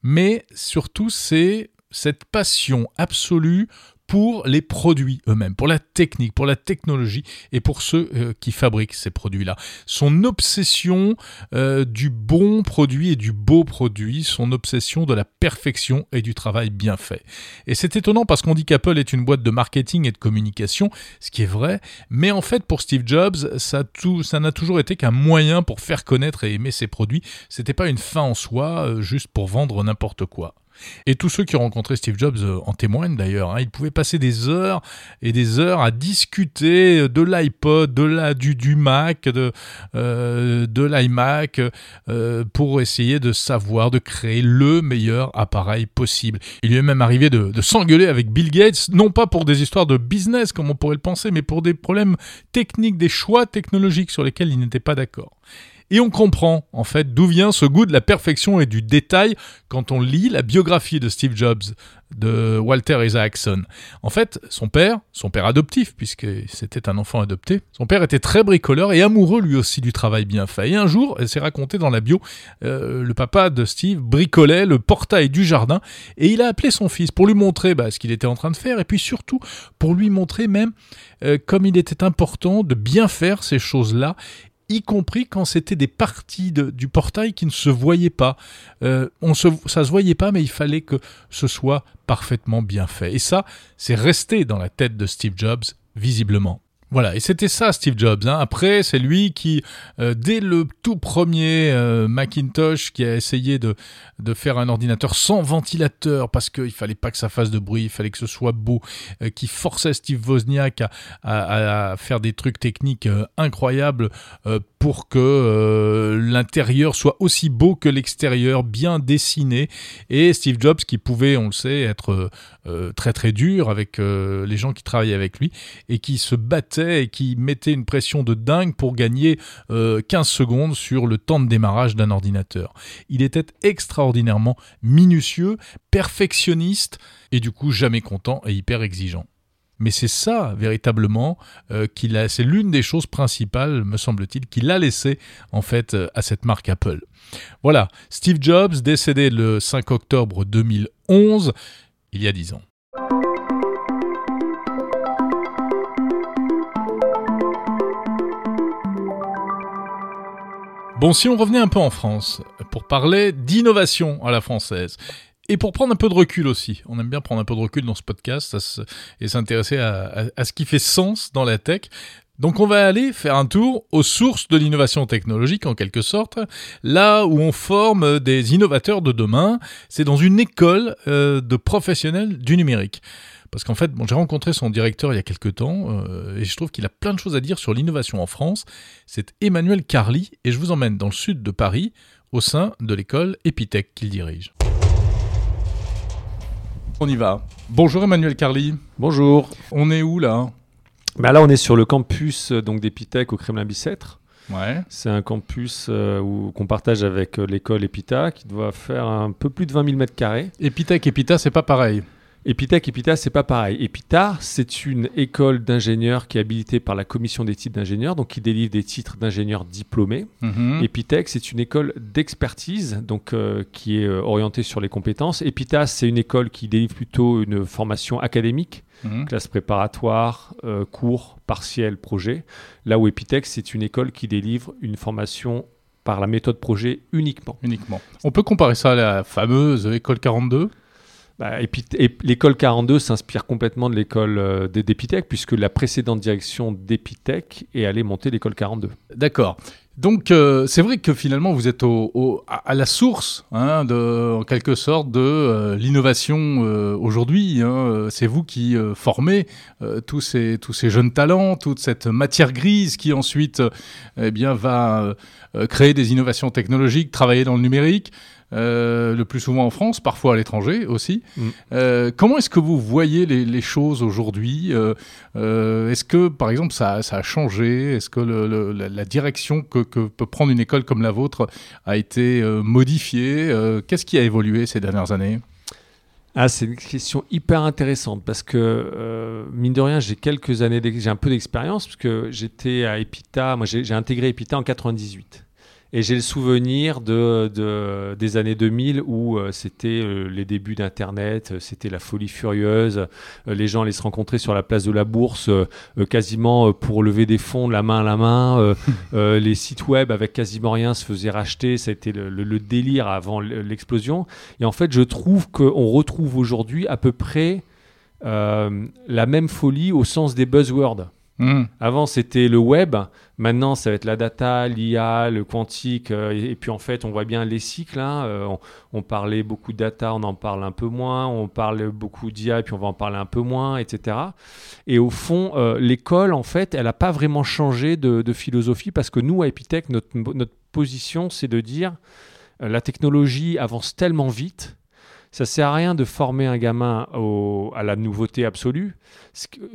mais surtout c'est cette passion absolue pour les produits eux-mêmes, pour la technique, pour la technologie et pour ceux euh, qui fabriquent ces produits-là. Son obsession euh, du bon produit et du beau produit, son obsession de la perfection et du travail bien fait. Et c'est étonnant parce qu'on dit qu'Apple est une boîte de marketing et de communication, ce qui est vrai, mais en fait pour Steve Jobs, ça tout, ça n'a toujours été qu'un moyen pour faire connaître et aimer ses produits. C'était pas une fin en soi, euh, juste pour vendre n'importe quoi. Et tous ceux qui ont rencontré Steve Jobs euh, en témoignent d'ailleurs. Hein. Il pouvait passer des heures et des heures à discuter de l'iPod, de la, du, du Mac, de, euh, de l'iMac, euh, pour essayer de savoir, de créer le meilleur appareil possible. Il lui est même arrivé de, de s'engueuler avec Bill Gates, non pas pour des histoires de business comme on pourrait le penser, mais pour des problèmes techniques, des choix technologiques sur lesquels il n'était pas d'accord. Et on comprend en fait d'où vient ce goût de la perfection et du détail quand on lit la biographie de Steve Jobs de Walter Isaacson. En fait, son père, son père adoptif, puisque c'était un enfant adopté, son père était très bricoleur et amoureux lui aussi du travail bien fait. Et un jour, s'est raconté dans la bio, euh, le papa de Steve bricolait le portail du jardin et il a appelé son fils pour lui montrer bah, ce qu'il était en train de faire et puis surtout pour lui montrer même euh, comme il était important de bien faire ces choses-là y compris quand c'était des parties du portail qui ne se voyaient pas. Euh, on se, ça se voyait pas, mais il fallait que ce soit parfaitement bien fait. Et ça, c'est resté dans la tête de Steve Jobs, visiblement. Voilà, et c'était ça Steve Jobs. Hein. Après, c'est lui qui, euh, dès le tout premier euh, Macintosh, qui a essayé de, faire un ordinateur sans ventilateur, parce qu'il fallait pas que ça fasse de bruit, il fallait que ce soit beau, euh, qui forçait Steve Wozniak à, à, faire des trucs techniques incroyables pour que l'intérieur soit aussi beau que l'extérieur, bien dessiné. Et Steve Jobs, qui pouvait, on le sait, être très très dur avec les gens qui travaillaient avec lui, et qui se battait et qui mettait une pression de dingue pour gagner 15 euh, secondes sur le temps de démarrage d'un ordinateur. Il était extraordinairement minutieux, perfectionniste et du coup jamais content et hyper exigeant. Mais c'est ça, véritablement, euh, c'est l'une des choses principales, me semble-t-il, qu'il a laissé, en fait, euh, à cette marque Apple. Voilà, Steve Jobs, décédé le 5 octobre 2011, il y a 10 ans. Bon, si on revenait un peu en France, pour parler d'innovation à la française, et pour prendre un peu de recul aussi, on aime bien prendre un peu de recul dans ce podcast et s'intéresser à, ce qui fait sens dans la tech. Donc on va aller faire un tour aux sources de l'innovation technologique en quelque sorte, là où on forme des innovateurs de demain, c'est dans une école euh, de professionnels du numérique. Parce qu'en fait, j'ai rencontré son directeur il y a quelques temps euh, et je trouve qu'il a plein de choses à dire sur l'innovation en France. C'est Emmanuel Carly et je vous emmène dans le sud de Paris au sein de l'école Epitech qu'il dirige. On y va. Bonjour Emmanuel Carly. Bonjour. On est où là? Bah Là, on est sur le campus euh, donc d'Epitech au Kremlin-Bicêtre. Ouais. C'est un campus euh, qu'on partage avec l'école Epita qui doit faire un peu plus de 20 000 mètres carrés. Epitech, Epita, c'est pas pareil. Epitech, Epita, c'est pas pareil. Epita, c'est une école d'ingénieurs qui est habilitée par la commission des titres d'ingénieurs, donc qui délivre des titres d'ingénieurs diplômés. Mm Epitech, c'est une école d'expertise, donc euh, qui est euh, orientée sur les compétences. Epita, c'est une école qui délivre plutôt une formation académique, mhm. classe préparatoire, euh, cours, partiel, projet. Là où Epitech, c'est une école qui délivre une formation par la méthode projet uniquement. Uniquement. On peut comparer ça à la fameuse école 42 bah, et, l'école 42 s'inspire complètement de l'école euh, d'Epitech, puisque la précédente direction d'Epitech est allée monter l'école 42. D'accord. Donc euh, c'est vrai que finalement vous êtes à la source, hein, en quelque sorte, de euh, l'innovation aujourd'hui. Hein. C'est vous qui formez tous, ces, jeunes talents, toute cette matière grise qui ensuite eh va créer des innovations technologiques, travailler dans le numérique. Euh, le plus souvent en France, parfois à l'étranger aussi. Mm. Euh, comment est-ce que vous voyez les, choses aujourd'hui euh, Est-ce que, par exemple, ça, a changé? Est-ce que la, direction que, peut prendre une école comme la vôtre a été modifiée? Qu'est-ce qui a évolué ces dernières années? Ah, c'est une question hyper intéressante parce que, mine de rien, j'ai quelques années, j'ai un peu d'expérience parce que j'étais à Epita, moi j'ai intégré Epita en 98. Et j'ai le souvenir de, des années 2000 où euh, c'était euh, les débuts d'Internet, euh, c'était la folie furieuse. les gens allaient se rencontrer sur la place de la Bourse quasiment pour lever des fonds la main à la main. les sites web avec quasiment rien se faisaient racheter. Ça a été le, le délire avant l'explosion. Et en fait, je trouve qu'on retrouve aujourd'hui à peu près la même folie au sens des buzzwords. Hmm. Avant, c'était le web. Maintenant, ça va être la data, l'IA, le quantique. Euh, et, puis, en fait, on voit bien les cycles. Hein. Euh, on, parlait beaucoup de data, on en parle un peu moins. On parle beaucoup d'IA, et puis on va en parler un peu moins, etc. Et au fond, euh, l'école, en fait, elle n'a pas vraiment changé de, philosophie parce que nous, à Epitech, notre, position, c'est de dire la technologie avance tellement vite ça sert à rien de former un gamin à la nouveauté absolue.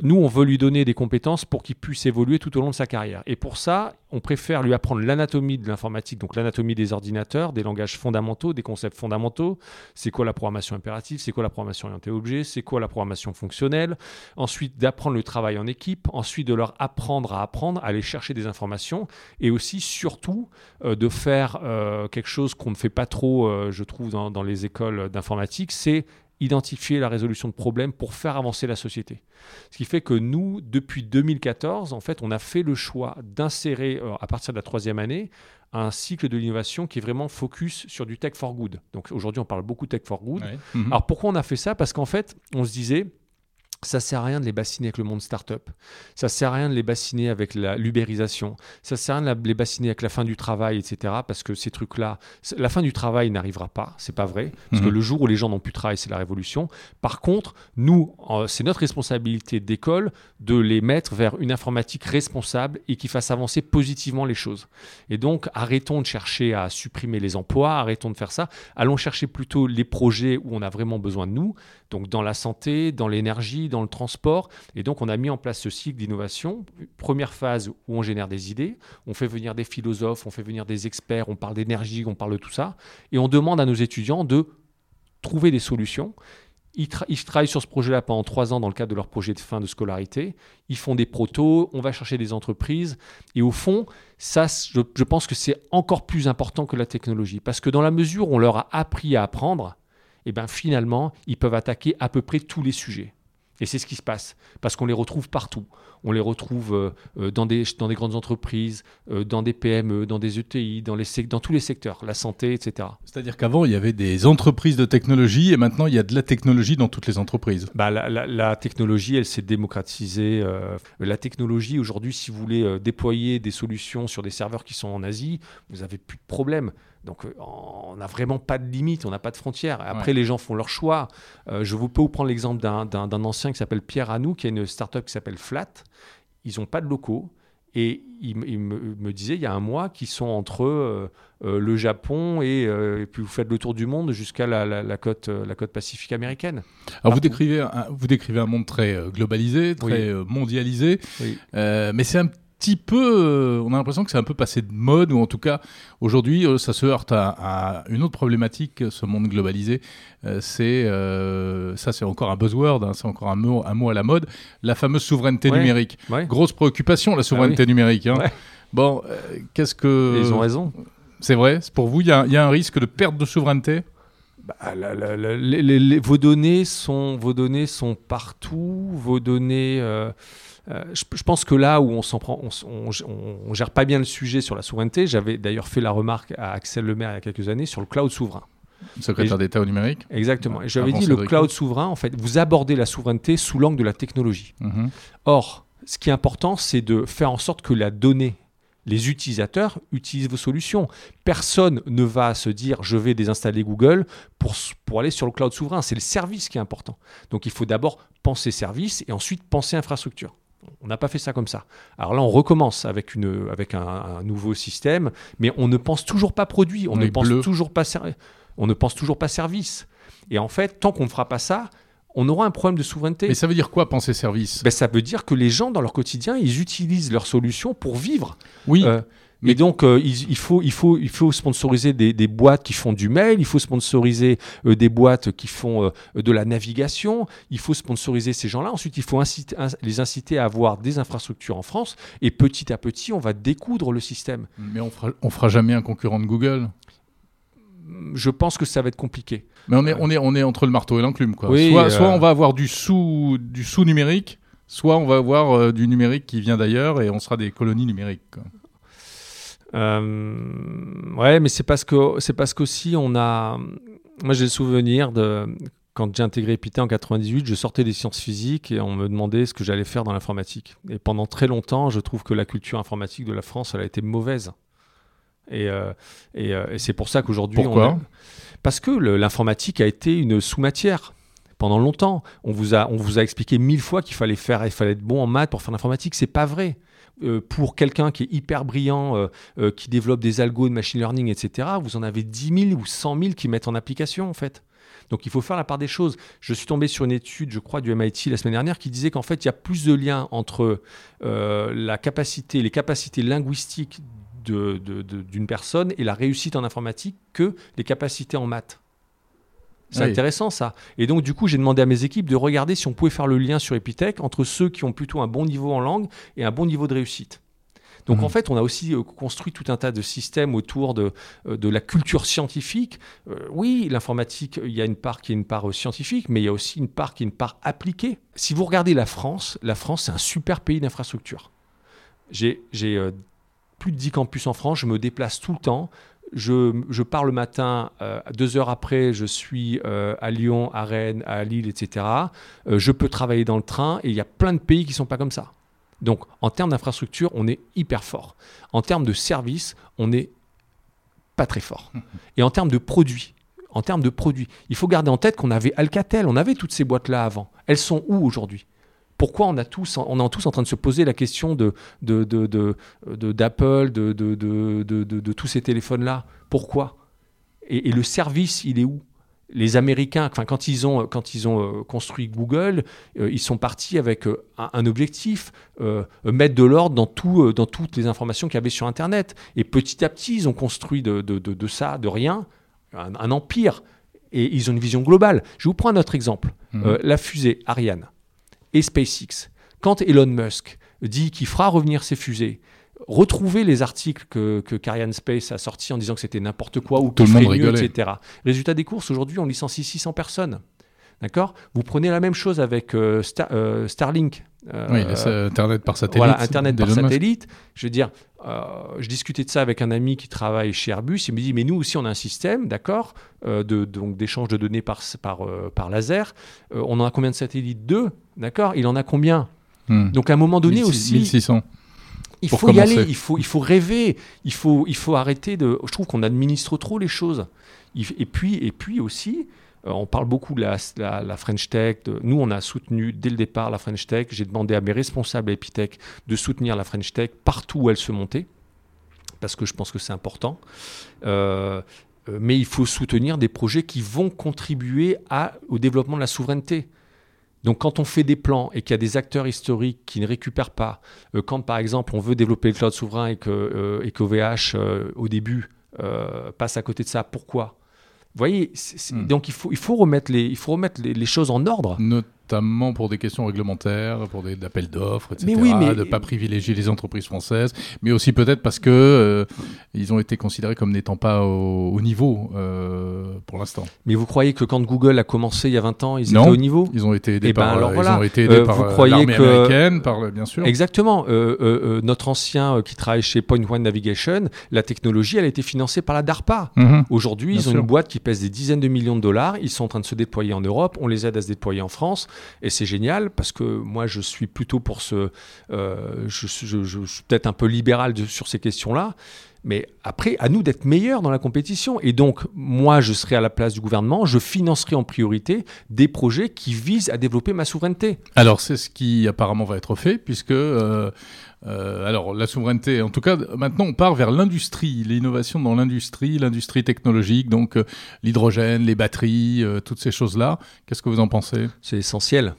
Nous, on veut lui donner des compétences pour qu'il puisse évoluer tout au long de sa carrière. Et pour ça, on préfère lui apprendre l'anatomie de l'informatique, donc l'anatomie des ordinateurs, des langages fondamentaux, des concepts fondamentaux. C'est quoi la programmation impérative? C'est quoi la programmation orientée objet? C'est quoi la programmation fonctionnelle? Ensuite, d'apprendre le travail en équipe. Ensuite, de leur apprendre à apprendre, à aller chercher des informations. Et aussi, surtout, euh, de faire euh, quelque chose qu'on ne fait pas trop, euh, je trouve, dans les écoles d'informatique, c'est identifier la résolution de problèmes pour faire avancer la société. Ce qui fait que nous, depuis 2014, en fait, on a fait le choix d'insérer, euh, à partir de la troisième année, un cycle de l'innovation qui est vraiment focus sur du tech for good. Donc aujourd'hui, on parle beaucoup de tech for good. Mhm. Alors pourquoi on a fait ça? Parce qu'en fait, on se disait, ça sert à rien de les bassiner avec le monde startup. Ça sert à rien de les bassiner avec l'ubérisation. Ça sert à rien de les bassiner avec la fin du travail, etc. Parce que ces trucs-là, la fin du travail n'arrivera pas. C'est pas vrai. Parce que Mhm. le jour où les gens n'ont plus de travail, c'est la révolution. Par contre, nous, c'est notre responsabilité d'école de les mettre vers une informatique responsable et qui fasse avancer positivement les choses. Et donc, arrêtons de chercher à supprimer les emplois, arrêtons de faire ça. Allons chercher plutôt les projets où on a vraiment besoin de nous, donc dans la santé, dans l'énergie, dans le transport. Et donc, on a mis en place ce cycle d'innovation. Première phase où on génère des idées, on fait venir des philosophes, on fait venir des experts, on parle d'énergie, on parle de tout ça. Et on demande à nos étudiants de trouver des solutions. Ils, tra- ils travaillent sur ce projet-là pendant trois ans dans le cadre de leur projet de fin de scolarité. Ils font des protos, on va chercher des entreprises. Et au fond, ça, je, pense que c'est encore plus important que la technologie. Parce que dans la mesure où on leur a appris à apprendre, et ben finalement, ils peuvent attaquer à peu près tous les sujets. Et c'est ce qui se passe, parce qu'on les retrouve partout. On les retrouve euh, euh, dans, des, dans des grandes entreprises, euh, dans des PME, dans des ETI, dans, les sec- dans tous les secteurs, la santé, etc. C'est-à-dire qu'avant, il y avait des entreprises de technologie et maintenant, il y a de la technologie dans toutes les entreprises. Bah, la, la- la technologie, elle s'est démocratisée. euh, la technologie, aujourd'hui, si vous voulez déployer des solutions sur des serveurs qui sont en Asie, vous n'avez plus de problème. Donc, euh, on n'a vraiment pas de limite, on n'a pas de frontières. Après, Ouais. les gens font leur choix. Euh, je vous peux vous prendre l'exemple d'un- ancien qui s'appelle Pierre Hanou, qui a une startup qui s'appelle Flat. Ils n'ont pas de locaux. Et il, me- il me, me disait il y a un mois qu'ils sont entre euh, euh, le Japon et, euh, et puis vous faites le tour du monde jusqu'à la, la- la côte, la côte pacifique américaine. Alors, vous décrivez, un, vous décrivez un monde très globalisé, très Oui. mondialisé, Oui. Mais c'est un petit peu, euh, on a l'impression que c'est un peu passé de mode, ou en tout cas, aujourd'hui, euh, ça se heurte à, à une autre problématique, ce monde globalisé. Euh, c'est, euh, ça c'est encore un buzzword, hein, c'est encore un mot, un mot à la mode, la fameuse souveraineté Ouais. numérique. Ouais. Grosse préoccupation, la souveraineté numérique. hein. Ouais. Bon, euh, qu'est-ce que... Ils ont raison. C'est vrai, c'est pour vous, il y, a- il y a un risque de perte de souveraineté? Bah, la- la- la- les- les- les- vos, données sont, vos données sont partout. Vos données. euh, euh, je, je pense que là où on s'en prend, on, s- on, on- on gère pas bien le sujet sur la souveraineté. J'avais d'ailleurs fait la remarque à Axel Lemaire il y a quelques années sur le cloud souverain. Secrétaire d'État au numérique Exactement. Et j'avais dit le cloud souverain, en fait, vous abordez la souveraineté sous l'angle de la technologie. Mhm. Or, ce qui est important, c'est de faire en sorte que la donnée, les utilisateurs utilisent vos solutions. Personne ne va se dire je vais désinstaller Google pour, pour aller sur le cloud souverain. C'est le service qui est important. Donc il faut d'abord penser service et ensuite penser infrastructure. On n'a pas fait ça comme ça. Alors là, on recommence avec, une, avec un, un nouveau système, mais on ne pense toujours pas produit, on, ne pense bleu. toujours pas on ne pense toujours pas service. Et en fait, tant qu'on ne fera pas ça, on aura un problème de souveraineté. Mais ça veut dire quoi penser service? Ben, ça veut dire que les gens, dans leur quotidien, ils utilisent leurs solutions pour vivre. Oui, Euh, mais- et donc, euh, il, il faut, il, faut, il faut sponsoriser des, des boîtes qui font du mail, il faut sponsoriser euh, des boîtes qui font euh, de la navigation, il faut sponsoriser ces gens-là. Ensuite, il faut inciter- les inciter à avoir des infrastructures en France. Et petit à petit, on va découdre le système. mais on fera, on fera jamais un concurrent de Google. Je pense que ça va être compliqué. Mais on est, on est, on est entre le marteau et l'enclume. Quoi. Oui, soit, soit on va avoir du sous, du sous numérique, soit on va avoir euh, du numérique qui vient d'ailleurs et on sera des colonies numériques. quoi. Euh, ouais, mais c'est parce que c'est parce qu'aussi on a. Moi, j'ai le souvenir de quand j'ai intégré Epita en 98, je sortais des sciences physiques et on me demandait ce que j'allais faire dans l'informatique. Et pendant très longtemps, je trouve que la culture informatique de la France, elle a été mauvaise. Et, euh, et, euh, et c'est pour ça qu'aujourd'hui, on Pourquoi? a- parce que l'informatique a été une sous-matière pendant longtemps. On vous a, on vous a expliqué mille fois qu'il fallait faire, il fallait être bon en maths pour faire l'informatique. C'est pas vrai. Euh, pour quelqu'un qui est hyper brillant, euh, euh, qui développe des algos de machine learning, etc., vous en avez 10 000 ou 100 000 qui mettent en application, en fait. Donc il faut faire la part des choses. Je suis tombé sur une étude, je crois, du MIT la semaine dernière qui disait qu'en fait, il y a plus de liens entre la capacité, les capacités linguistiques d'une personne et la réussite en informatique que les capacités en maths. C'est intéressant ça. Et donc du coup, j'ai demandé à mes équipes de regarder si on pouvait faire le lien sur Epitech entre ceux qui ont plutôt un bon niveau en langue et un bon niveau de réussite. Donc en mhm. fait, on a aussi euh, construit tout un tas de systèmes autour de, euh, de la culture scientifique. Euh, oui, l'informatique, il y a une part qui est une part scientifique, mais il y a aussi une part qui est une part appliquée. Si vous regardez la France, la France, c'est un super pays d'infrastructure. J'ai plus de 10 campus en France, je me déplace tout le temps. Je, je pars le matin, deux heures après, je suis à Lyon, à Rennes, à Lille, etc. je peux travailler dans le train et il y a plein de pays qui ne sont pas comme ça. Donc en termes d'infrastructure, on est hyper fort. En termes de services, on n'est pas très fort. Et en termes de produits, en termes de produits, il faut garder en tête qu'on avait Alcatel, on avait toutes ces boîtes-là avant. Elles sont où aujourd'hui? Pourquoi on, a tous, on est tous en train de se poser la question de, d'Apple, de, de, tous ces téléphones-là Pourquoi et, le service, il est où les Américains, enfin, quand ils ont, quand ils ont euh, construit Google, euh, ils sont partis avec euh, un, objectif, mettre de l'ordre dans, tout, dans toutes les informations qu'il y avait sur Internet. Et petit à petit, ils ont construit de, de, de, ça, de rien, un, empire. Et ils ont une vision globale. Je vous prends un autre exemple. Mhm. la fusée Ariane et SpaceX. Quand Elon Musk dit qu'il fera revenir ses fusées, retrouver les articles que, que Carian Space a sortis en disant que c'était n'importe quoi ou tout le monde mieux, etc. Résultat des courses, aujourd'hui, on licencie 600 personnes. D'accord? Vous prenez la même chose avec euh, euh, Starlink. Euh, oui, Internet par satellite. Voilà, Internet par satellite. Je veux dire, je discutais de ça avec un ami qui travaille chez Airbus. Il me dit, mais nous aussi, on a un système, d'accord, de, donc d'échange de données par, par, par laser. on en a combien de satellites? Deux, d'accord? Il en a combien? Hmm. Donc à un moment donné aussi... 1600. Il faut y aller, il faut, il faut rêver, il faut, il faut arrêter de. Je trouve qu'on administre trop les choses. Et puis, et puis aussi, on parle beaucoup de la, French Tech. nous, on a soutenu dès le départ la French Tech. J'ai demandé à mes responsables à Epitech de soutenir la French Tech partout où elle se montait, parce que je pense que c'est important. Euh, euh, mais il faut soutenir des projets qui vont contribuer au développement de la souveraineté. Donc quand on fait des plans et qu'il y a des acteurs historiques qui ne récupèrent pas, euh, quand par exemple on veut développer le cloud souverain et que euh, euh, au début passe à côté de ça, pourquoi? Vous voyez, hmm. donc il faut, il faut remettre, les, il faut remettre les, choses en ordre notamment pour des questions réglementaires, pour des appels d'offres, etc. de ne pas privilégier les entreprises françaises, mais aussi peut-être parce que euh, ils ont été considérés comme n'étant pas au, niveau euh, pour l'instant. Mais vous croyez que quand Google a commencé il y a 20 ans, ils étaient au niveau? Ils ont été aidés eh ben, par, ils ont été aidés par euh, l'armée américaine, par, bien sûr. Exactement. notre ancien qui travaille chez Point One Navigation, la technologie, elle a été financée par la DARPA. Mhm. Aujourd'hui, ils ont une boîte qui pèse des dizaines de millions de dollars. Ils sont en train de se déployer en Europe. On les aide à se déployer en France. Et c'est génial parce que moi, je suis plutôt pour ce. Euh, je, suis peut-être un peu libéral sur ces questions-là. Mais après, à nous d'être meilleurs dans la compétition. Et donc, moi, je serai à la place du gouvernement, je financerai en priorité des projets qui visent à développer ma souveraineté. Alors, c'est ce qui apparemment va être fait, puisque euh, euh, alors, la souveraineté, en tout cas, maintenant on part vers l'industrie, l'innovation dans l'industrie, l'industrie technologique, donc euh, l'hydrogène, les batteries, euh, toutes ces choses-là. Qu'est-ce que vous en pensez? C'est essentiel.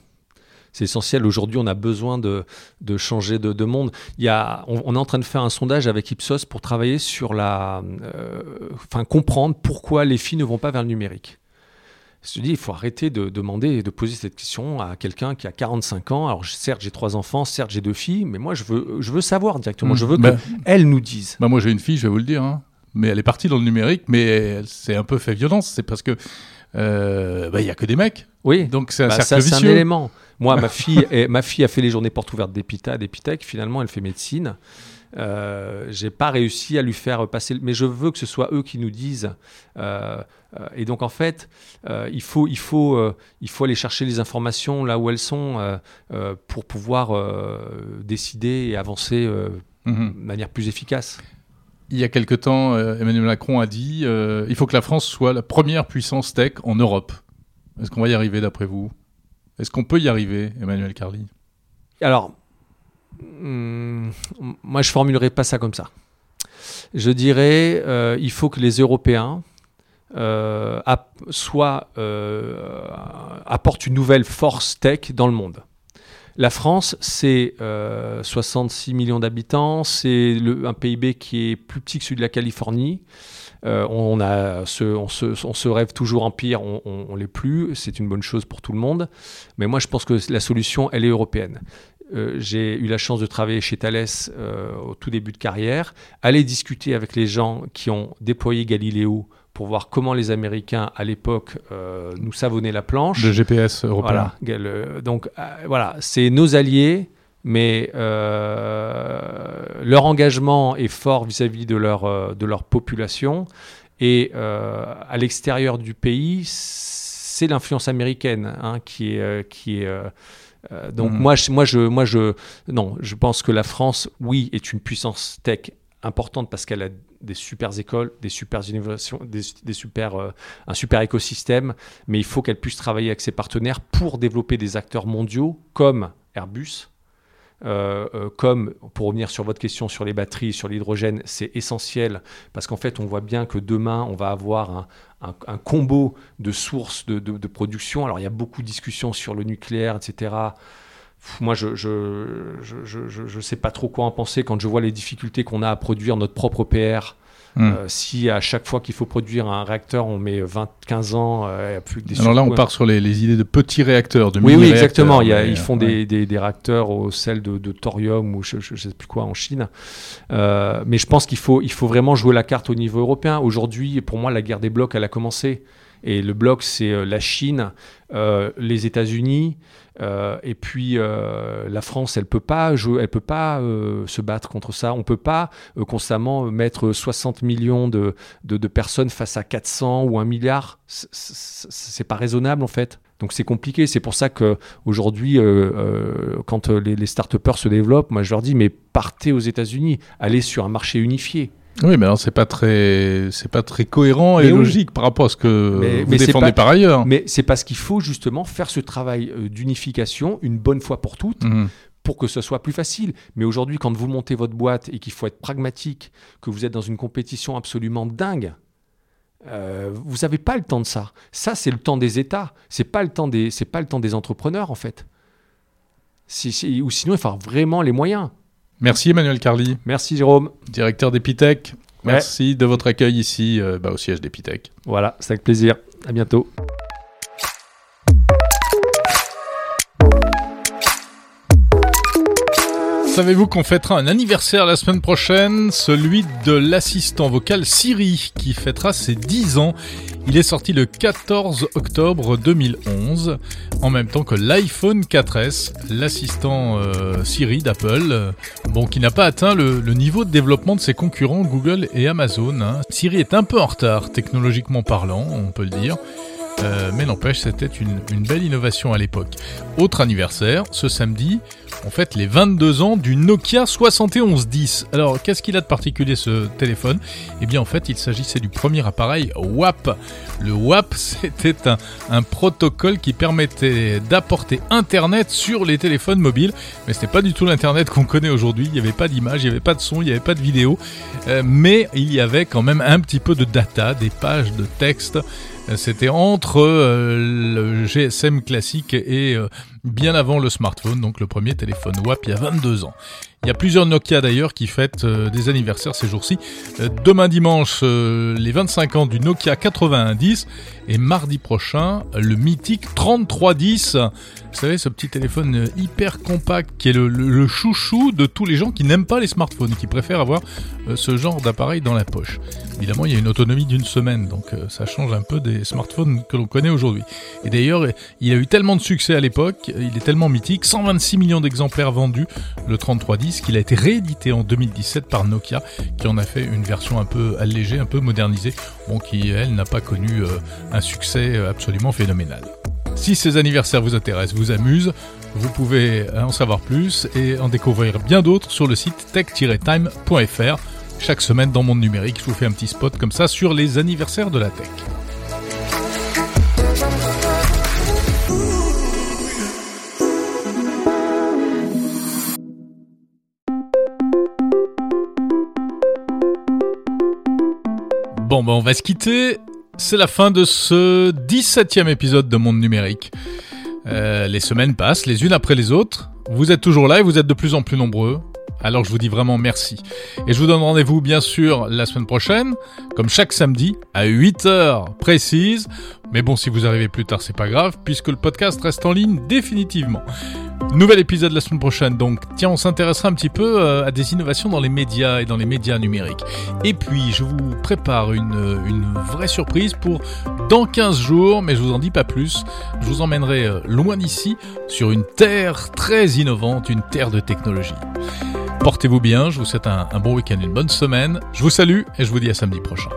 C'est essentiel. Aujourd'hui, on a besoin de, changer de, monde. Il y a, on, est en train de faire un sondage avec Ipsos pour travailler sur la. enfin, comprendre pourquoi les filles ne vont pas vers le numérique. Je dis, il faut arrêter de demander et de poser cette question à quelqu'un qui a 45 ans. Alors, certes, j'ai trois enfants, certes, j'ai deux filles, mais moi, je veux, je veux savoir directement. Je veux bah, qu'elles nous disent. Bah moi, j'ai une fille, je vais vous le dire. Hein. Mais elle est partie dans le numérique, mais c'est un peu fait violence. C'est parce que euh, bah, il n'y a que des mecs. Oui. Donc, c'est un bah, cercle C'est un élément. Moi, ma fille, ma fille a fait les journées portes ouvertes d'Epita, d'Epitech. Finalement, elle fait médecine. Euh, j'ai pas réussi à lui faire passer, mais je veux que ce soit eux qui nous disent. Euh, euh, et donc en fait, euh, il faut, il faut, il faut aller chercher les informations là où elles sont pour pouvoir décider et avancer mhm. de manière plus efficace. Il y a quelque temps, Emmanuel Macron a dit il faut que la France soit la première puissance tech en Europe. Est-ce qu'on va y arriver d'après vous? Est-ce qu'on peut y arriver, Emmanuel Carly Alors, Hmm, moi, je formulerai pas ça comme ça. Je dirais, euh, il faut que les Européens soit apporte une nouvelle force tech dans le monde. La France, c'est 66 millions d'habitants, c'est un PIB qui est plus petit que celui de la Californie. Euh, on, a on, se, rêve toujours empire, on, on, l'est plus. C'est une bonne chose pour tout le monde. Mais moi, je pense que la solution, elle est européenne. Euh, j'ai eu la chance de travailler chez Thales euh, au tout début de carrière, aller discuter avec les gens qui ont déployé Galileo pour voir comment les Américains à l'époque nous savonnaient la planche. Le GPS européen. Voilà. donc voilà, c'est nos alliés mais euh, leur engagement est fort vis-à-vis de, leur, euh, de leur population. Et euh, à l'extérieur du pays, c'est l'influence américaine hein, qui est... qui est donc mm. moi, je, moi, je, moi je, non, je pense que la France, oui, est une puissance tech importante parce qu'elle a des super écoles, des super innovations, des, des super, un super écosystème, mais il faut qu'elle puisse travailler avec ses partenaires pour développer des acteurs mondiaux comme Airbus, euh, euh, comme pour revenir sur votre question sur les batteries, sur l'hydrogène, c'est essentiel parce qu'en fait, on voit bien que demain, on va avoir un, combo de sources de, production. Alors, il y a beaucoup de discussions sur le nucléaire, etc. Moi, je ne je, je, sais pas trop quoi en penser quand je vois les difficultés qu'on a à produire notre propre PR Hmm. Euh, si à chaque fois qu'il faut produire un réacteur, on met 20, 15 ans, euh, plus que des Alors là, on part sur les, idées de petits réacteurs, de Oui, oui, exactement. Il ils font des, des, réacteurs au sel de, thorium ou je ne sais plus quoi en Chine. Euh, mais je pense qu'il faut, il faut vraiment jouer la carte au niveau européen. Aujourd'hui, pour moi, la guerre des blocs, elle a commencé. Et le bloc, c'est la Chine, les États-Unis, euh, et puis euh, la France, elle peut pas, elle peut pas euh, se battre contre ça. On peut pas constamment mettre 60 millions de, de, personnes face à 400 ou 1 milliard. C'est pas raisonnable en fait. Donc c'est compliqué. C'est pour ça que aujourd'hui, quand les, les start-upers se développent, moi je leur dis mais partez aux États-Unis, allez sur un marché unifié. Oui, mais alors c'est pas très, c'est pas très cohérent et logique par rapport à ce que vous défendez par ailleurs. Mais c'est parce qu'il faut justement faire ce travail euh, d'unification une bonne fois pour toutes. Mhm. Pour que ce soit plus facile. Mais aujourd'hui, quand vous montez votre boîte et qu'il faut être pragmatique, que vous êtes dans une compétition absolument dingue, euh, vous n'avez pas le temps de ça. Ça, c'est le temps des États. C'est pas le temps des, c'est pas le temps des entrepreneurs en fait. ou sinon, il faut avoir vraiment les moyens. Merci Emmanuel Carly. Merci Jérôme. Directeur d'Epitech. Merci de votre accueil ici euh, bah, au siège d'Epitech. Voilà, c'est avec plaisir. À bientôt. Savez-vous qu'on fêtera un anniversaire la semaine prochaine, celui de l'assistant vocal Siri qui fêtera ses 10 ans. Il est sorti le 14 octobre 2011, en même temps que l'iPhone 4S, l'assistant euh, Siri d'Apple, bon qui n'a pas atteint le, niveau de développement de ses concurrents Google et Amazon. Hein. Siri est un peu en retard technologiquement parlant, on peut le dire. Euh, mais n'empêche, c'était une, belle innovation à l'époque. Autre anniversaire, ce samedi, on fête les 22 ans du Nokia 7110. Alors, qu'est-ce qu'il a de particulier ce téléphone? Eh bien, en fait, il s'agissait du premier appareil WAP. Le WAP, c'était un, protocole qui permettait d'apporter Internet sur les téléphones mobiles, mais ce n'était pas du tout l'Internet qu'on connaît aujourd'hui. Il n'y avait pas d'image, il n'y avait pas de son, il n'y avait pas de vidéo, euh, mais il y avait quand même un petit peu de data, des pages de texte c'était entre euh, le GSM classique et euh, bien avant le smartphone, donc le premier téléphone WAP il y a 22 ans. Il y a plusieurs Nokia d'ailleurs qui fêtent euh, des anniversaires ces jours-ci. demain dimanche, les 25 ans du Nokia 8110 et mardi prochain, le mythique 3310. Vous savez, ce petit téléphone hyper compact qui est le, chouchou de tous les gens qui n'aiment pas les smartphones, qui préfèrent avoir ce genre d'appareil dans la poche. Évidemment, il y a une autonomie d'une semaine, donc ça change un peu des smartphones que l'on connaît aujourd'hui. Et d'ailleurs, il a eu tellement de succès à l'époque, il est tellement mythique, 126 millions d'exemplaires vendus, le 3310, qu'il a été réédité en 2017 par Nokia, qui en a fait une version un peu allégée, un peu modernisée, bon, qui, elle, n'a pas connu euh, un succès absolument phénoménal. Si ces anniversaires vous intéressent, vous amusent, vous pouvez en savoir plus et en découvrir bien d'autres sur le site tech-time.fr. Chaque semaine dans Monde Numérique, je vous fais un petit spot comme ça sur les anniversaires de la tech. Ben on va se quitter c'est la fin de ce 17e épisode de Monde Numérique. Euh, les semaines passent les unes après les autres. Vous êtes toujours là et vous êtes de plus en plus nombreux. Alors je vous dis vraiment merci. Et je vous donne rendez-vous bien sûr la semaine prochaine, comme chaque samedi, à 8h précise. Mais bon, si vous arrivez plus tard, c'est pas grave, puisque le podcast reste en ligne définitivement. Nouvel épisode la semaine prochaine, donc tiens, on s'intéressera un petit peu euh, à des innovations dans les médias et dans les médias numériques. Et puis, je vous prépare une, une vraie surprise pour dans 15 jours, mais je vous en dis pas plus. Je vous emmènerai euh, loin d'ici, sur une terre très innovante, une terre de technologie. Portez-vous bien, je vous souhaite un, un bon week-end, une bonne semaine. Je vous salue et je vous dis à samedi prochain.